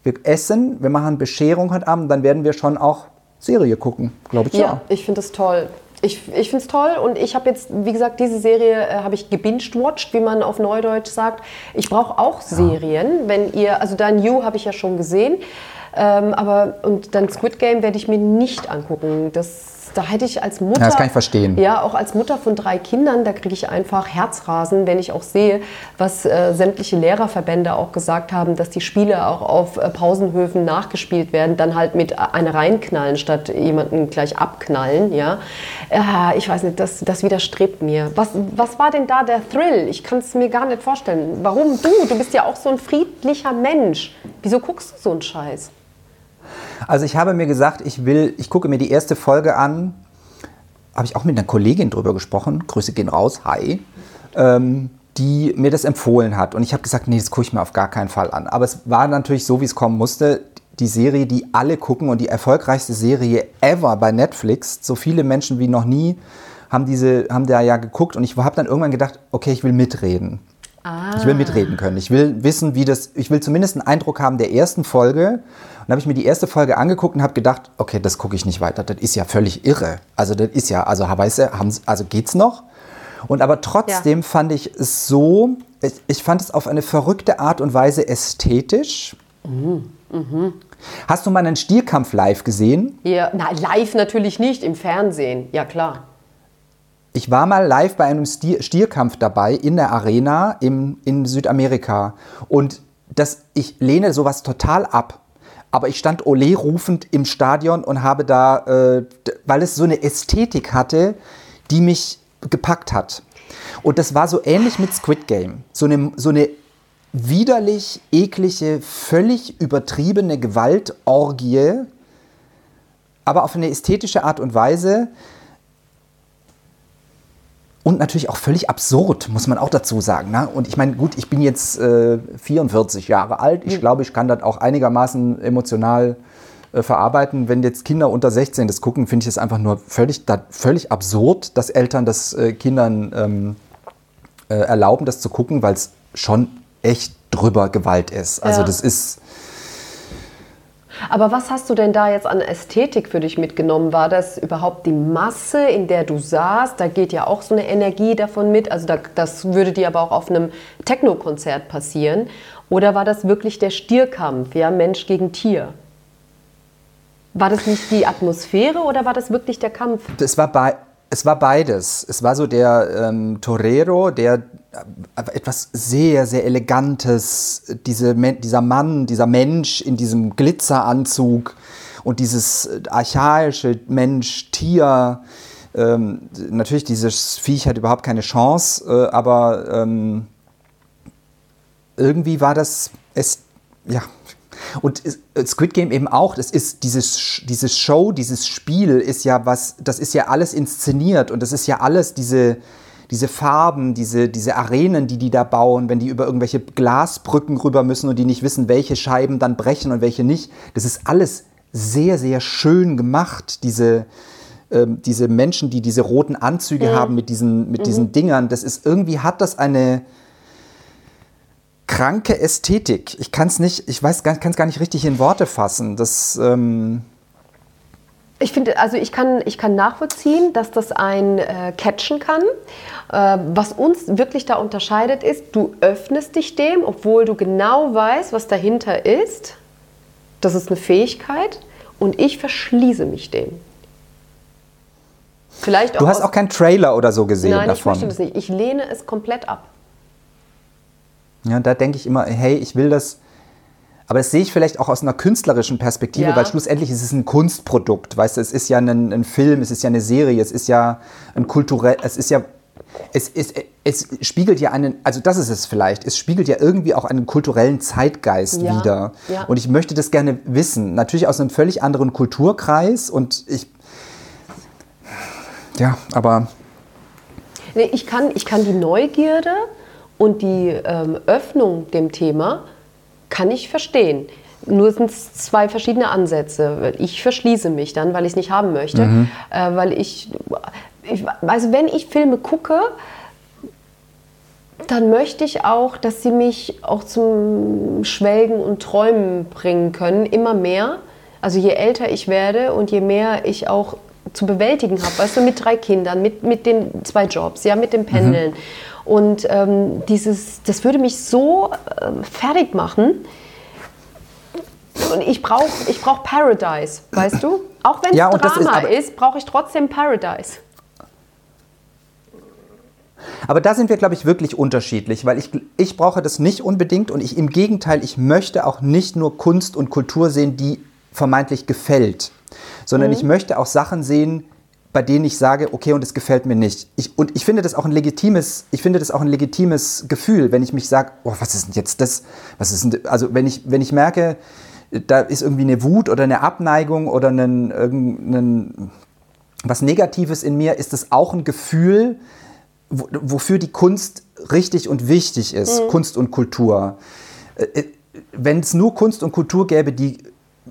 wir essen, wir machen Bescherung heute Abend, dann werden wir schon auch Serie gucken, glaube ich Ja, ja. ich finde das toll. Ich, ich finde es toll und ich habe jetzt, wie gesagt, diese Serie äh, habe ich gebinged-watched, wie man auf Neudeutsch sagt. Ich brauche auch Serien, wenn ihr, also dann You habe ich ja schon gesehen, ähm, aber und dann Squid Game werde ich mir nicht angucken. Das, da hätte ich als Mutter. Ja, das kann ich verstehen. Ja, auch als Mutter von drei Kindern, da kriege ich einfach Herzrasen, wenn ich auch sehe, was äh, sämtliche Lehrerverbände auch gesagt haben, dass die Spiele auch auf äh, Pausenhöfen nachgespielt werden, dann halt mit einer reinknallen statt jemanden gleich abknallen. Ja, ja ich weiß nicht, das, das widerstrebt mir. Was, was war denn da der Thrill? Ich kann es mir gar nicht vorstellen. Warum du? Du bist ja auch so ein friedlicher Mensch. Wieso guckst du so einen Scheiß? Also ich habe mir gesagt, ich will, ich gucke mir die erste Folge an. Habe ich auch mit einer Kollegin drüber gesprochen. Grüße gehen raus, hi. Ähm, die mir das empfohlen hat. Und ich habe gesagt, nee, das gucke ich mir auf gar keinen Fall an. Aber es war natürlich so, wie es kommen musste. Die Serie, die alle gucken und die erfolgreichste Serie ever bei Netflix. So viele Menschen wie noch nie haben, diese, haben da ja geguckt. Und ich habe dann irgendwann gedacht, okay, ich will mitreden. Ich will mitreden können. Ich will wissen, wie das. Ich will zumindest einen Eindruck haben der ersten Folge. Und habe ich mir die erste Folge angeguckt und habe gedacht, okay, das gucke ich nicht weiter. Das ist ja völlig irre. Also das ist ja, also weißt du, haben, also geht's noch? Und aber trotzdem fand ich es so. Ich, ich fand es auf eine verrückte Art und Weise ästhetisch. Hast du mal einen Stierkampf live gesehen? Ja, na, live natürlich nicht, im Fernsehen. Ja, klar. Ich war mal live bei einem Stier Stierkampf dabei in der Arena im, in Südamerika. Und das, ich lehne sowas total ab. Aber ich stand Ole rufend im Stadion und habe da, äh, weil es so eine Ästhetik hatte, die mich gepackt hat. Und das war so ähnlich mit Squid Game. So eine, so eine widerlich, eklige, völlig übertriebene Gewaltorgie, aber auf eine ästhetische Art und Weise, und natürlich auch völlig absurd, muss man auch dazu sagen. Ne? Und ich meine, gut, ich bin jetzt äh, 44 Jahre alt. Ich glaube, ich kann das auch einigermaßen emotional äh, verarbeiten. Wenn jetzt Kinder unter 16 das gucken, finde ich es einfach nur völlig, da, völlig absurd, dass Eltern das äh, Kindern ähm, äh, erlauben, das zu gucken, weil es schon echt drüber Gewalt ist. Also Ja. das ist... Aber was hast du denn da jetzt an Ästhetik für dich mitgenommen? War das überhaupt die Masse, in der du saßt? Da geht ja auch so eine Energie davon mit. Also da, das würde dir aber auch auf einem Techno-Konzert passieren. Oder war das wirklich der Stierkampf, ja, Mensch gegen Tier? War das nicht die Atmosphäre oder war das wirklich der Kampf? es war bei, es war beides. Es war so der ähm, Torero, der äh, etwas sehr, sehr Elegantes, diese, dieser Mann, dieser Mensch in diesem Glitzeranzug und dieses äh, archaische Mensch, Tier. Ähm, natürlich, dieses Viech hat überhaupt keine Chance, äh, aber ähm, irgendwie war das, es, ja, und Squid Game eben auch, das ist dieses, dieses Show, dieses Spiel ist ja was, das ist ja alles inszeniert und das ist ja alles diese, diese Farben, diese, diese Arenen, die die da bauen, wenn die über irgendwelche Glasbrücken rüber müssen und die nicht wissen, welche Scheiben dann brechen und welche nicht. Das ist alles sehr, sehr schön gemacht, diese, ähm, diese Menschen, die diese roten Anzüge mhm. haben mit diesen, mit mhm. diesen Dingern. Das ist irgendwie, hat das eine, kranke Ästhetik. Ich kann es nicht, ich weiß, kann es gar nicht richtig in Worte fassen. Das. Ähm ich finde, also ich kann, ich kann nachvollziehen, dass das ein äh, catchen kann. Äh, was uns wirklich da unterscheidet, ist, du öffnest dich dem, obwohl du genau weißt, was dahinter ist. Das ist eine Fähigkeit. Und ich verschließe mich dem. Vielleicht du hast auch keinen Trailer oder so gesehen Nein, davon. Nein, ich möchte das nicht. Ich lehne es komplett ab. Ja, da denke ich immer, hey, ich will das. Aber das sehe ich vielleicht auch aus einer künstlerischen Perspektive, ja. weil schlussendlich ist es ein Kunstprodukt. Weißt du, es ist ja ein, ein, Film, es ist ja eine Serie, es ist ja ein kulturell, es ist ja, es, ist, es spiegelt ja einen, also das ist es vielleicht, es spiegelt ja irgendwie auch einen kulturellen Zeitgeist ja. wieder. Ja. Und ich möchte das gerne wissen. Natürlich aus einem völlig anderen Kulturkreis und ich, ja, aber. Nee, ich, kann, ich kann die Neugierde und die ähm, Öffnung dem Thema kann ich verstehen. Nur sind es zwei verschiedene Ansätze. Ich verschließe mich dann, weil ich es nicht haben möchte. Mhm. Äh, weil ich, ich, also wenn ich Filme gucke, dann möchte ich auch, dass sie mich auch zum Schwelgen und Träumen bringen können, immer mehr. Also je älter ich werde und je mehr ich auch zu bewältigen habe, weißt du, mit drei Kindern, mit, mit den zwei Jobs, ja, mit dem Pendeln. Mhm. Und ähm, dieses, das würde mich so äh, fertig machen. Und ich brauche ich brauch Paradise, weißt du? Auch wenn es ja, Drama ist, ist brauche ich trotzdem Paradise. Aber da sind wir, glaube ich, wirklich unterschiedlich, weil ich, ich brauche das nicht unbedingt und ich im Gegenteil, ich möchte auch nicht nur Kunst und Kultur sehen, die vermeintlich gefällt, sondern mhm. ich möchte auch Sachen sehen, bei denen ich sage, okay, und es gefällt mir nicht. Ich, und ich finde das auch ein legitimes, ich finde das auch ein legitimes Gefühl, wenn ich mich sage, oh, was ist denn jetzt das? Was ist denn, also wenn ich, wenn ich merke, da ist irgendwie eine Wut oder eine Abneigung oder ein, irgendein, was Negatives in mir, ist das auch ein Gefühl, wofür die Kunst richtig und wichtig ist, mhm. Kunst und Kultur. Äh, äh, wenn es nur Kunst und Kultur gäbe, die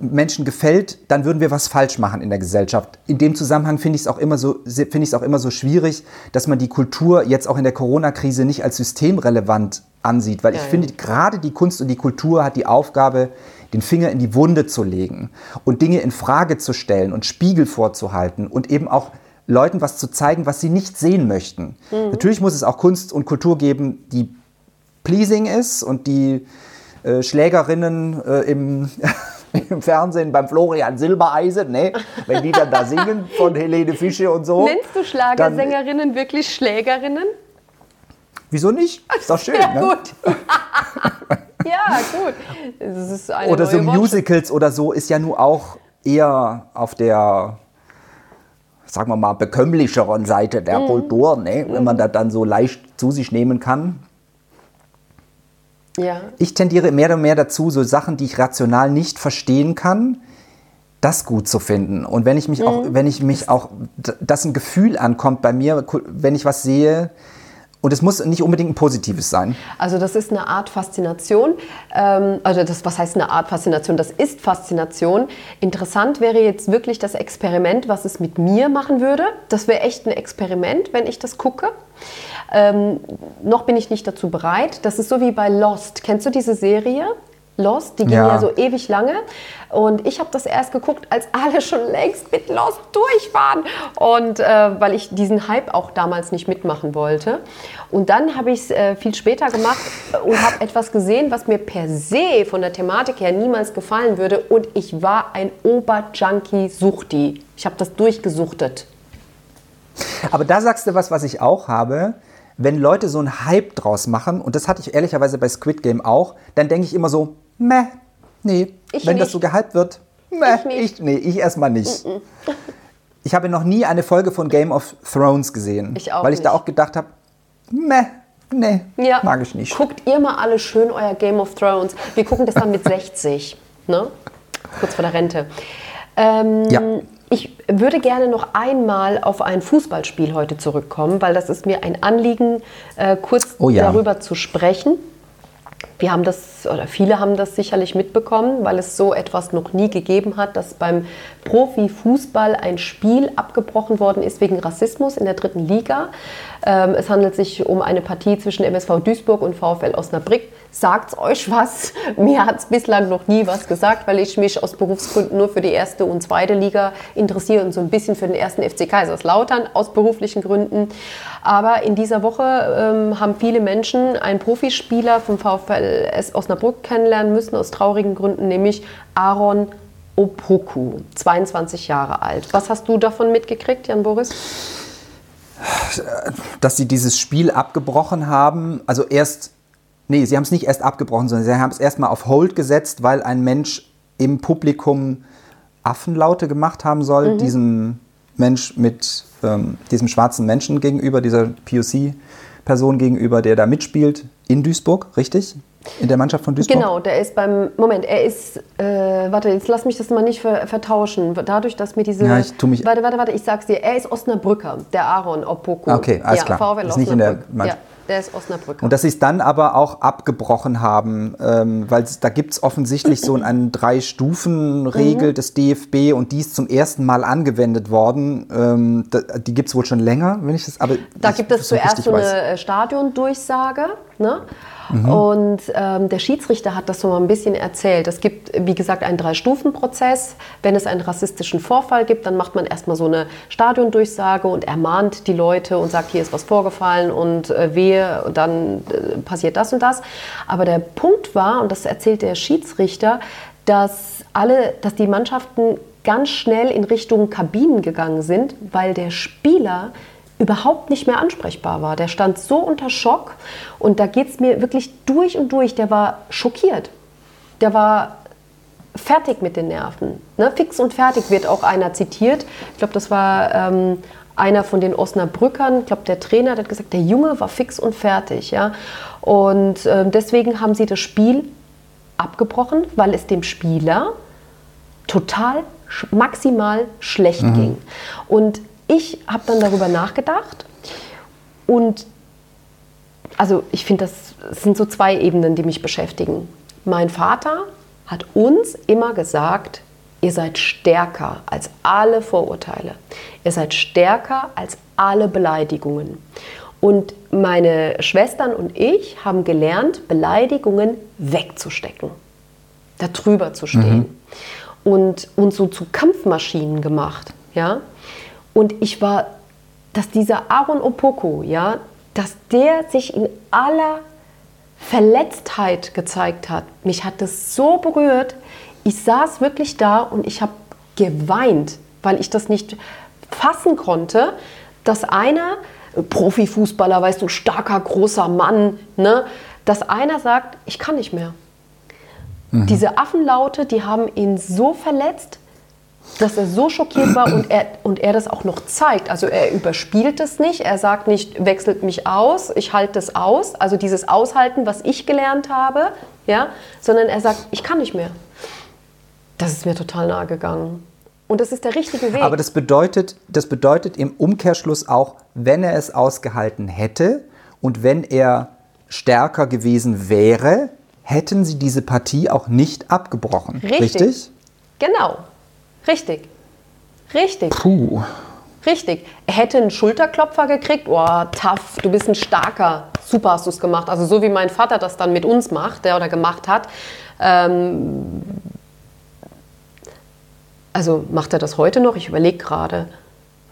Menschen gefällt, dann würden wir was falsch machen in der Gesellschaft. In dem Zusammenhang finde ich es auch immer so finde ich es auch immer so schwierig, dass man die Kultur jetzt auch in der Corona-Krise nicht als systemrelevant ansieht, weil ich ja. finde gerade die Kunst und die Kultur hat die Aufgabe, den Finger in die Wunde zu legen und Dinge in Frage zu stellen und Spiegel vorzuhalten und eben auch Leuten was zu zeigen, was sie nicht sehen möchten. Mhm. Natürlich muss es auch Kunst und Kultur geben, die pleasing ist und die äh, Schlägerinnen äh, im im Fernsehen beim Florian Silbereisen, ne? wenn die dann da singen von Helene Fische und so. Nennst du Schlagersängerinnen wirklich Schlägerinnen? Wieso nicht? Ist doch schön. Sehr ne? gut. ja, gut. oder so Musicals oder so ist ja nur auch eher auf der, sagen wir mal, bekömmlicheren Seite der mm. Kultur, ne? wenn man mhm. das dann so leicht zu sich nehmen kann. Ja. Ich tendiere mehr und mehr dazu, so Sachen, die ich rational nicht verstehen kann, das gut zu finden. Und wenn ich mich mhm. auch, wenn ich mich auch, dass ein Gefühl ankommt bei mir, wenn ich was sehe, und es muss nicht unbedingt ein positives sein. Also das ist eine Art Faszination. Ähm, also das, was heißt eine Art Faszination? Das ist Faszination. Interessant wäre jetzt wirklich das Experiment, was es mit mir machen würde. Das wäre echt ein Experiment, wenn ich das gucke. Ähm, noch bin ich nicht dazu bereit. Das ist so wie bei Lost. Kennst du diese Serie? Lost, die ging ja, ja so ewig lange. Und ich habe das erst geguckt, als alle schon längst mit Lost durch waren. Und äh, weil ich diesen Hype auch damals nicht mitmachen wollte. Und dann habe ich es äh, viel später gemacht und habe etwas gesehen, was mir per se von der Thematik her niemals gefallen würde. Und ich war ein Oberjunkie-Suchti. Ich habe das durchgesuchtet. Aber da sagst du was, was ich auch habe. Wenn Leute so einen Hype draus machen, und das hatte ich ehrlicherweise bei Squid Game auch, dann denke ich immer so, meh, nee. Ich Wenn das nicht. so gehypt wird, meh, Ich nicht. ich, nee, ich erstmal nicht. Ich habe noch nie eine Folge von Game of Thrones gesehen. Ich auch Weil ich da nicht. auch gedacht habe, meh, nee, Ja. mag ich nicht. Guckt ihr mal alle schön euer Game of Thrones. Wir gucken das dann mit 60, ne? kurz vor der Rente. Ähm, Ja. Ich würde gerne noch einmal auf ein Fußballspiel heute zurückkommen, weil das ist mir ein Anliegen, äh, kurz Oh ja. darüber zu sprechen. Wir haben das, oder viele haben das sicherlich mitbekommen, weil es so etwas noch nie gegeben hat, dass beim Profifußball ein Spiel abgebrochen worden ist wegen Rassismus in der dritten Liga. Ähm, es handelt sich um eine Partie zwischen MSV Duisburg und VfL Osnabrück. Sagt's euch was? Mir hat es bislang noch nie was gesagt, weil ich mich aus Berufsgründen nur für die erste und zweite Liga interessiere und so ein bisschen für den ersten FC Kaiserslautern aus beruflichen Gründen. Aber in dieser Woche ähm, haben viele Menschen einen Profispieler vom VfL Osnabrück kennenlernen müssen, aus traurigen Gründen, nämlich Aaron Opoku, 22 Jahre alt. Was hast du davon mitgekriegt, Jan Boris? dass sie dieses Spiel abgebrochen haben. Also erst, nee, sie haben es nicht erst abgebrochen, sondern sie haben es erstmal auf Hold gesetzt, weil ein Mensch im Publikum Affenlaute gemacht haben soll, diesem Mensch mit ähm, diesem schwarzen Menschen gegenüber, dieser POC-Person gegenüber, der da mitspielt in Duisburg, richtig? In der Mannschaft von Duisburg? Genau, der ist beim, Moment, er ist, äh, warte, jetzt lass mich das mal nicht ver, vertauschen. Dadurch, dass mir diese, Ja, ich tu mich- warte, warte, warte, ich sag's dir, er ist Osnabrücker, der Aaron Opoku. Okay, alles ja, klar. VfL Ist nicht in der. Mannschaft. Ja, der ist Osnabrücker. Und dass sie es dann aber auch abgebrochen haben, ähm, weil da gibt es offensichtlich so eine Drei-Stufen-Regel des DFB und die ist zum ersten Mal angewendet worden. Ähm, da, die gibt es wohl schon länger, wenn ich das. Aber Da ich gibt es zuerst so eine weiß. äh, Stadiondurchsage. Ne? Mhm. Und ähm, der Schiedsrichter hat das so mal ein bisschen erzählt. Es gibt, wie gesagt, einen Drei-Stufen-Prozess. Wenn es einen rassistischen Vorfall gibt, dann macht man erstmal so eine Stadiondurchsage und ermahnt die Leute und sagt, hier ist was vorgefallen und äh, wehe, dann äh, passiert das und das. Aber der Punkt war, und das erzählt der Schiedsrichter, dass alle, dass die Mannschaften ganz schnell in Richtung Kabinen gegangen sind, weil der Spieler überhaupt nicht mehr ansprechbar war. Der stand so unter Schock und da geht es mir wirklich durch und durch. Der war schockiert. Der war fertig mit den Nerven. Ne? Fix und fertig wird auch einer zitiert. Ich glaube, das war ähm, einer von den Osnabrückern. Ich glaube, der Trainer hat gesagt, der Junge war fix und fertig. Ja? Und ähm, deswegen haben sie das Spiel abgebrochen, weil es dem Spieler total maximal schlecht ging. Und ich habe dann darüber nachgedacht und also ich finde, das sind so zwei Ebenen, die mich beschäftigen. Mein Vater hat uns immer gesagt, ihr seid stärker als alle Vorurteile. Ihr seid stärker als alle Beleidigungen. Und meine Schwestern und ich haben gelernt, Beleidigungen wegzustecken, da drüber zu stehen und uns so zu Kampfmaschinen gemacht. Ja? Und ich war, dass dieser Aaron Opoko, ja, dass der sich in aller Verletztheit gezeigt hat. Mich hat das so berührt. Ich saß wirklich da und ich habe geweint, weil ich das nicht fassen konnte, dass einer, äh, Profifußballer, weißt du, starker, großer Mann, ne, dass einer sagt, ich kann nicht mehr. Diese Affenlaute, die haben ihn so verletzt, dass er so schockiert war und er, und er das auch noch zeigt. Also er überspielt es nicht, er sagt nicht, wechselt mich aus, ich halte es aus, also dieses Aushalten, was ich gelernt habe, ja, sondern er sagt, ich kann nicht mehr. Das ist mir total nahe gegangen. Und das ist der richtige Weg. Aber das bedeutet, das bedeutet im Umkehrschluss auch, wenn er es ausgehalten hätte und wenn er stärker gewesen wäre, hätten sie diese Partie auch nicht abgebrochen. Richtig. Richtig? Genau. Richtig. Richtig. Puh. Richtig. Er hätte einen Schulterklopfer gekriegt. Oh, tough, du bist ein starker. Super hast du es gemacht. Also so wie mein Vater das dann mit uns macht, der oder gemacht hat. Ähm, also macht er das heute noch? Ich überlege gerade.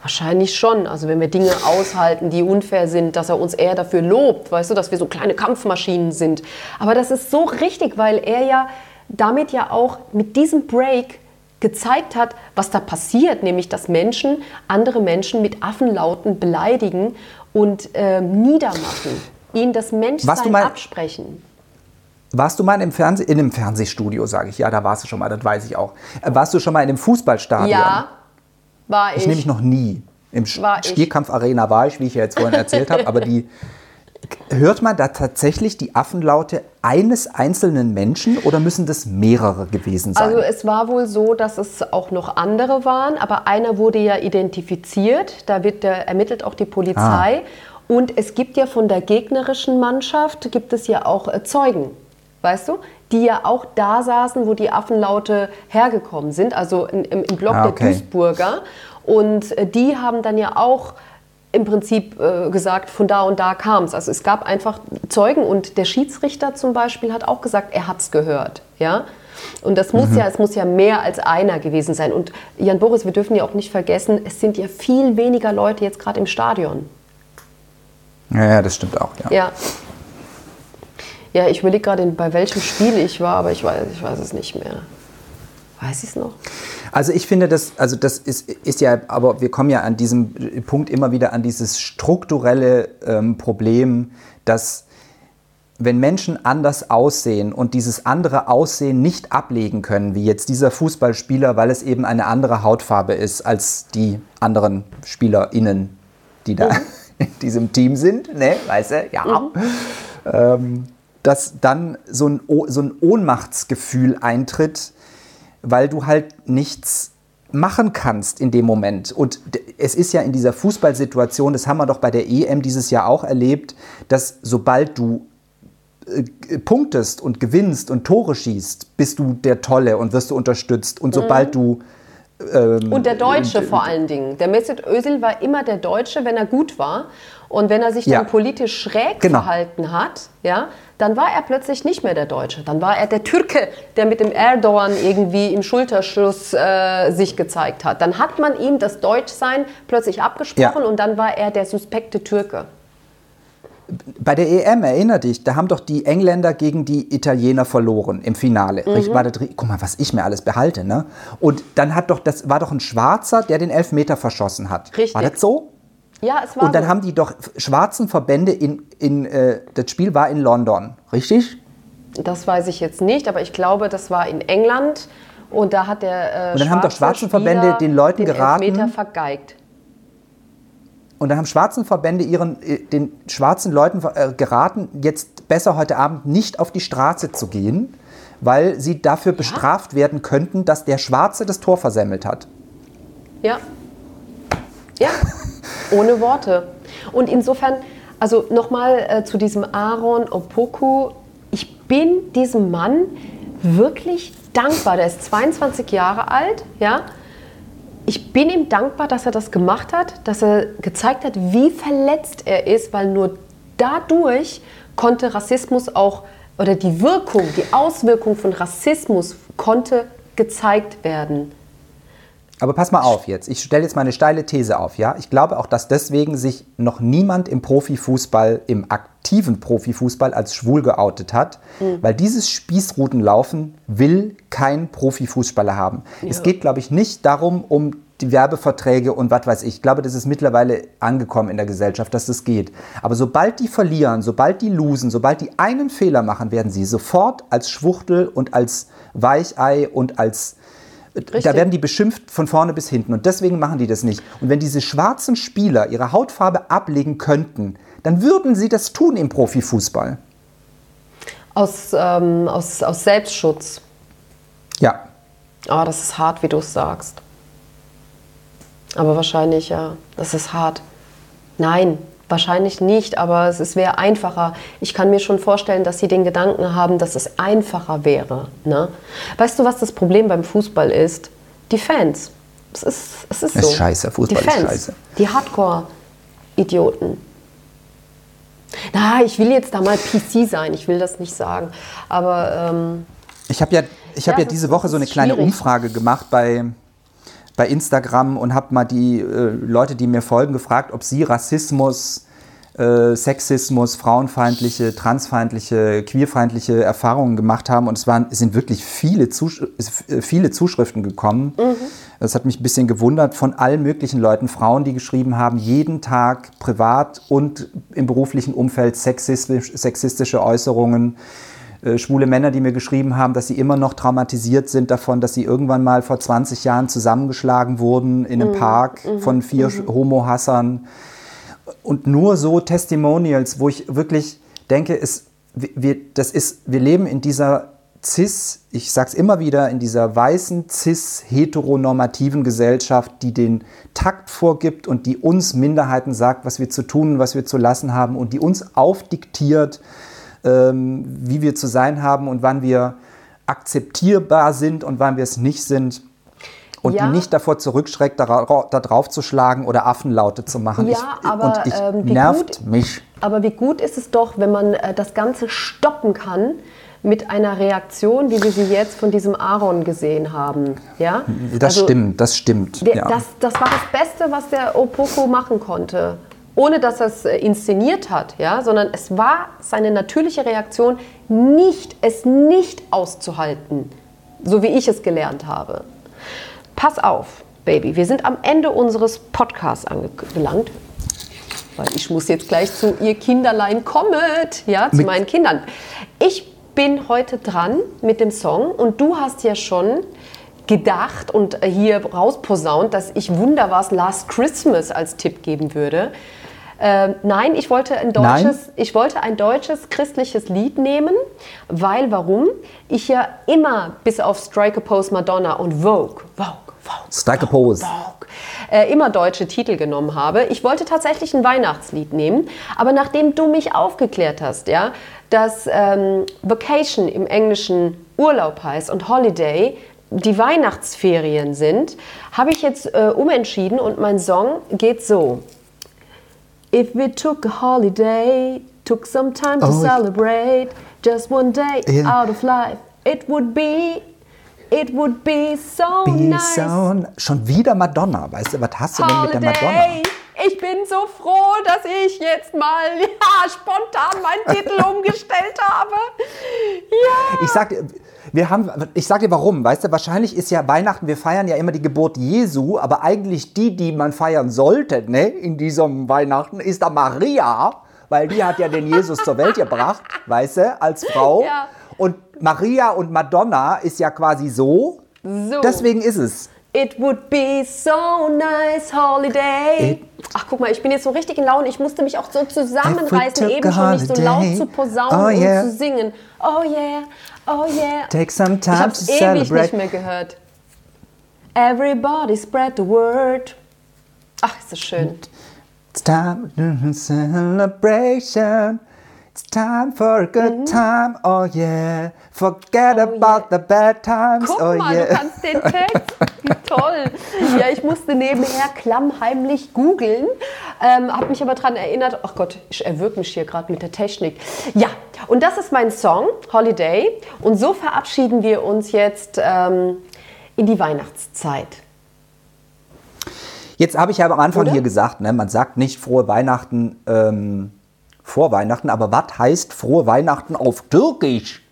Wahrscheinlich schon. Also wenn wir Dinge aushalten, die unfair sind, dass er uns eher dafür lobt, weißt du, dass wir so kleine Kampfmaschinen sind. Aber das ist so richtig, weil er ja damit ja auch mit diesem Break gezeigt hat, was da passiert, nämlich dass Menschen andere Menschen mit Affenlauten beleidigen und äh, niedermachen, ihnen das Menschsein mal- absprechen. Warst du mal in einem, Fernseh in einem Fernsehstudio, sage ich. Ja, da warst du schon mal, das weiß ich auch. Äh, Warst du schon mal in einem Fußballstadion? Ja, war ich. Ich nämlich noch nie. Im. Stierkampf-Arena war ich, wie ich ja jetzt vorhin erzählt habe, aber die. Hört man da tatsächlich die Affenlaute eines einzelnen Menschen oder müssen das mehrere gewesen sein? Also es war wohl so, dass es auch noch andere waren, aber einer wurde ja identifiziert. Da wird äh, ermittelt auch die Polizei. Und es gibt ja von der gegnerischen Mannschaft gibt es ja auch äh, Zeugen, weißt du, die ja auch da saßen, wo die Affenlaute hergekommen sind, also im, im Block Ah, okay. der Duisburger. Und äh, die haben dann ja auch im Prinzip äh, gesagt, von da und da kam es. Also es gab einfach Zeugen und der Schiedsrichter zum Beispiel hat auch gesagt, er hat es gehört. Ja? Und das muss ja, es muss ja mehr als einer gewesen sein. Und Jan Boris, wir dürfen ja auch nicht vergessen, es sind ja viel weniger Leute jetzt gerade im Stadion. ja, ja, das stimmt auch. Ja. Ja. Ja, ich überlege gerade, bei welchem Spiel ich war, aber ich weiß, ich weiß es nicht mehr. Weiß ich es noch? Also ich finde das, also das ist, ist ja, aber wir kommen ja an diesem Punkt immer wieder an dieses strukturelle ähm, Problem, dass wenn Menschen anders aussehen und dieses andere Aussehen nicht ablegen können, wie jetzt dieser Fußballspieler, weil es eben eine andere Hautfarbe ist als die anderen SpielerInnen, die da in diesem Team sind, ne, weißt du, ja. Ähm, dass dann so ein, so ein Ohnmachtsgefühl eintritt, weil du halt nichts machen kannst in dem Moment. Und es ist ja in dieser Fußballsituation, das haben wir doch bei der EM dieses Jahr auch erlebt, dass sobald du äh, punktest und gewinnst und Tore schießt, bist du der Tolle und wirst du unterstützt. Und sobald du Und der Deutsche vor allen Dingen. Der Mesut Özil war immer der Deutsche, wenn er gut war. Und wenn er sich dann Ja. politisch schräg Genau. verhalten hat, ja, dann war er plötzlich nicht mehr der Deutsche. Dann war er der Türke, der mit dem Erdogan irgendwie im Schulterschluss äh, sich gezeigt hat. Dann hat man ihm das Deutschsein plötzlich abgesprochen Ja. und dann war er der suspekte Türke. Bei der EM, erinner dich, da haben doch die Engländer gegen die Italiener verloren im Finale. Mhm. War das, guck mal, was ich mir alles behalte, ne? Und dann hat doch, das war doch ein Schwarzer, der den Elfmeter verschossen hat. Richtig. War das so? Ja, es war Und dann so. haben die doch schwarzen Verbände in, in äh, das Spiel war in London, richtig? Das weiß ich jetzt nicht, aber ich glaube, das war in England. Und da hat der äh, Und dann haben doch schwarze schwarzen Verbände Spieler den Leuten den geraten- Elfmeter vergeigt. Und dann haben schwarzen Verbände ihren, äh, den schwarzen Leuten äh, geraten, jetzt besser heute Abend nicht auf die Straße zu gehen, weil sie dafür bestraft werden könnten, dass der Schwarze das Tor versemmelt hat. Ja. Ja, ohne Worte. Und insofern, also nochmal äh, zu diesem Aaron Opoku. Ich bin diesem Mann wirklich dankbar. Der ist 22 Jahre alt, ja. Ich bin ihm dankbar, dass er das gemacht hat, dass er gezeigt hat, wie verletzt er ist, weil nur dadurch konnte Rassismus auch, oder die Wirkung, die Auswirkung von Rassismus konnte gezeigt werden. Aber pass mal auf jetzt. Ich stelle jetzt mal eine steile These auf, ja? Ich glaube auch, dass deswegen sich noch niemand im Profifußball, im aktiven Profifußball als schwul geoutet hat, weil dieses Spießrutenlaufen will kein Profifußballer haben. Es geht, glaube ich, nicht darum, um die Werbeverträge und was weiß ich. Ich glaube, das ist mittlerweile angekommen in der Gesellschaft, dass das geht. Aber sobald die verlieren, sobald die losen, sobald die einen Fehler machen, werden sie sofort als Schwuchtel und als Weichei und als da werden die beschimpft von vorne bis hinten und deswegen machen die das nicht. Und wenn diese schwarzen Spieler ihre Hautfarbe ablegen könnten, dann würden sie das tun im Profifußball. Aus, ähm, aus, aus Selbstschutz. Ja. Ah, das ist hart, wie du es sagst. Aber wahrscheinlich, ja, das ist hart. Nein, wahrscheinlich nicht, aber es, es wäre einfacher. Ich kann mir schon vorstellen, dass sie den Gedanken haben, dass es einfacher wäre. Ne? Weißt du, was das Problem beim Fußball ist? Die Fans. Es ist, es ist Ist so. scheiße, Fußball die ist Fans, scheiße. Die Hardcore-Idioten. Na, ich will jetzt da mal PC sein, ich will das nicht sagen. Aber ähm, Ich habe ja, ich hab Ja, diese ist- Woche so eine ist kleine schwierig. Umfrage gemacht bei, bei Instagram und habe mal die äh, Leute, die mir folgen, gefragt, ob sie Rassismus äh, Sexismus, frauenfeindliche, transfeindliche, queerfeindliche Erfahrungen gemacht haben. Und es, waren, es sind wirklich viele, Zusch äh, viele Zuschriften gekommen. Mhm. Das hat mich ein bisschen gewundert von allen möglichen Leuten, Frauen, die geschrieben haben, jeden Tag privat und im beruflichen Umfeld sexistisch, sexistische Äußerungen. Äh, schwule Männer, die mir geschrieben haben, dass sie immer noch traumatisiert sind davon, dass sie irgendwann mal vor 20 Jahren zusammengeschlagen wurden in einem mhm. Park mhm. von vier mhm. Homo-Hassern und nur so Testimonials, wo ich wirklich denke, es, wir, das ist, wir leben in dieser cis, ich sage es immer wieder, in dieser weißen, cis, heteronormativen Gesellschaft, die den Takt vorgibt und die uns Minderheiten sagt, was wir zu tun, was wir zu lassen haben und die uns aufdiktiert, ähm, wie wir zu sein haben und wann wir akzeptierbar sind und wann wir es nicht sind und ja. die nicht davor zurückschreckt, da, da drauf zu schlagen oder Affenlaute zu machen. Ja, ich, aber und ich, ähm, nervt gut, mich. Aber wie gut ist es doch, wenn man äh, das Ganze stoppen kann mit einer Reaktion, wie wir sie jetzt von diesem Aaron gesehen haben. Ja? Das also, stimmt, das stimmt. Der, ja. das, das war das Beste, was der Opoko machen konnte. Ohne dass er es äh, inszeniert hat, ja? sondern es war seine natürliche Reaktion, nicht, es nicht auszuhalten, so wie ich es gelernt habe. Pass auf, Baby, wir sind am Ende unseres Podcasts angelangt. Weil ich muss jetzt gleich zu ihr Kinderlein kommet, ja, zu mit meinen Kindern. Ich bin heute dran mit dem Song und du hast ja schon gedacht und hier rausposaunt, dass ich Wunder was Last Christmas als Tipp geben würde. Äh, nein, ich wollte, ein deutsches, ich wollte ein deutsches christliches Lied nehmen, weil warum? Ich ja immer bis auf Strike a Pose Madonna und Vogue, Vogue, Vogue, Strike a Pose. Vogue, äh, immer deutsche Titel genommen habe. Ich wollte tatsächlich ein Weihnachtslied nehmen, aber nachdem du mich aufgeklärt hast, ja, dass ähm, Vacation im Englischen Urlaub heißt und Holiday die Weihnachtsferien sind, habe ich jetzt äh, umentschieden und mein Song geht so. If we took a holiday, took some time to oh, celebrate, just one day yeah. out of life, it would be It would be so be nice. So, schon wieder Madonna. Weißt du, was hast du Holiday. denn mit der Madonna? Ich bin so froh, dass ich jetzt mal ja, spontan meinen Titel umgestellt habe. Ja. Ich sag, wir haben, ich sag dir warum. Weißt du, wahrscheinlich ist ja Weihnachten, wir feiern ja immer die Geburt Jesu, aber eigentlich die, die man feiern sollte, ne, in diesem Weihnachten, ist da Maria, weil die hat ja den Jesus zur Welt gebracht, weißt du, als Frau. Ja. Und Maria und Madonna ist ja quasi so. So. Deswegen ist es. It would be so nice holiday. It Ach, guck mal, ich bin jetzt so richtig in Laune. Ich musste mich auch so zusammenreißen, eben schon nicht so laut zu posaunen oh, yeah. und zu singen. Oh yeah, oh yeah. Take some time ich hab's to ewig celebrate. nicht mehr gehört. Everybody spread the word. Ach, ist das schön. It's time to celebration. It's time for a good mhm. time, oh yeah. Forget oh about yeah. the bad times, Guck oh mal, yeah. du kannst den Text. Wie toll. Ja, ich musste nebenher klammheimlich googeln, ähm, habe mich aber daran erinnert, ach Gott, ich erwürge mich hier gerade mit der Technik. Ja, und das ist mein Song, Holiday. Und so verabschieden wir uns jetzt ähm, in die Weihnachtszeit. Jetzt habe ich ja am Anfang Oder? hier gesagt, ne, man sagt nicht frohe Weihnachten. Ähm vor Weihnachten. Aber was heißt frohe Weihnachten auf Türkisch?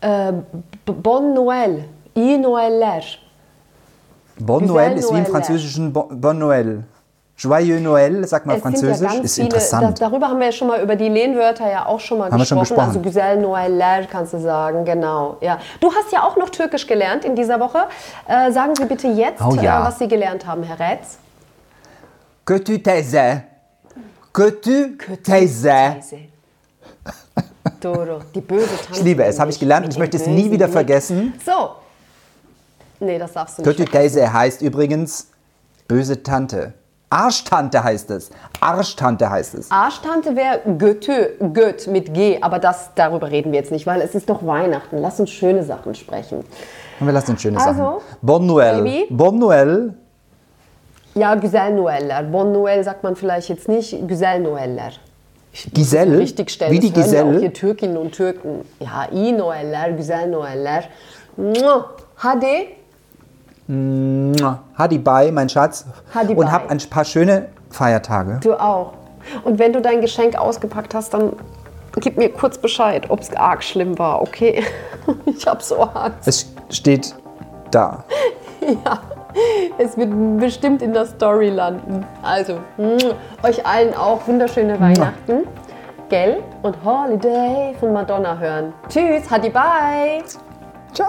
Äh, bon Noël. I Noëller. Bon Noël ist wie im französischen Bon, Noël. Joyeux Noël, sagt man französisch, ja ist viele, interessant. Da, darüber haben wir ja schon mal über die Lehnwörter ja auch schon mal haben gesprochen. Wir schon gesprochen. Also Güzel Noëller kannst du sagen, genau. Ja. Du hast ja auch noch Türkisch gelernt in dieser Woche. Äh, sagen Sie bitte jetzt, oh, ja. äh, was Sie gelernt haben, Herr Rätz. Kötü teyze. Kötü teyze. Doro, die böse Tante. Ich liebe es, habe ich gelernt und ich möchte es nie wieder vergessen. So. Nee, das darfst du nicht. Kötü teyze heißt übrigens böse Tante. Arschtante heißt es. Arschtante heißt es. Arschtante wäre Götü, Göt mit G, aber das, darüber reden wir jetzt nicht, weil es ist doch Weihnachten. Lass uns schöne Sachen sprechen. Und wir lassen uns schöne also, Sachen. Bon Noël. Baby. Bon Noël ja, Güzel Noeller. Bon Noel sagt man vielleicht jetzt nicht, Güzel Noeller. Giselle? Richtig stellen. Wie die das Giselle? Ja auch hier Türkinnen und Türken. Ja, I Noeller, Güzel Noeller. Hadi. Hadi bye, mein Schatz. Hadi und hab ein paar schöne Feiertage. Du auch. Und wenn du dein Geschenk ausgepackt hast, dann gib mir kurz Bescheid, ob es arg schlimm war, okay? Ich hab so Angst. Es steht da. Ja, es wird bestimmt in der Story landen. Also, euch allen auch wunderschöne Weihnachten. Gell? Und Holiday von Madonna hören. Tschüss, Hadi bye. Ciao.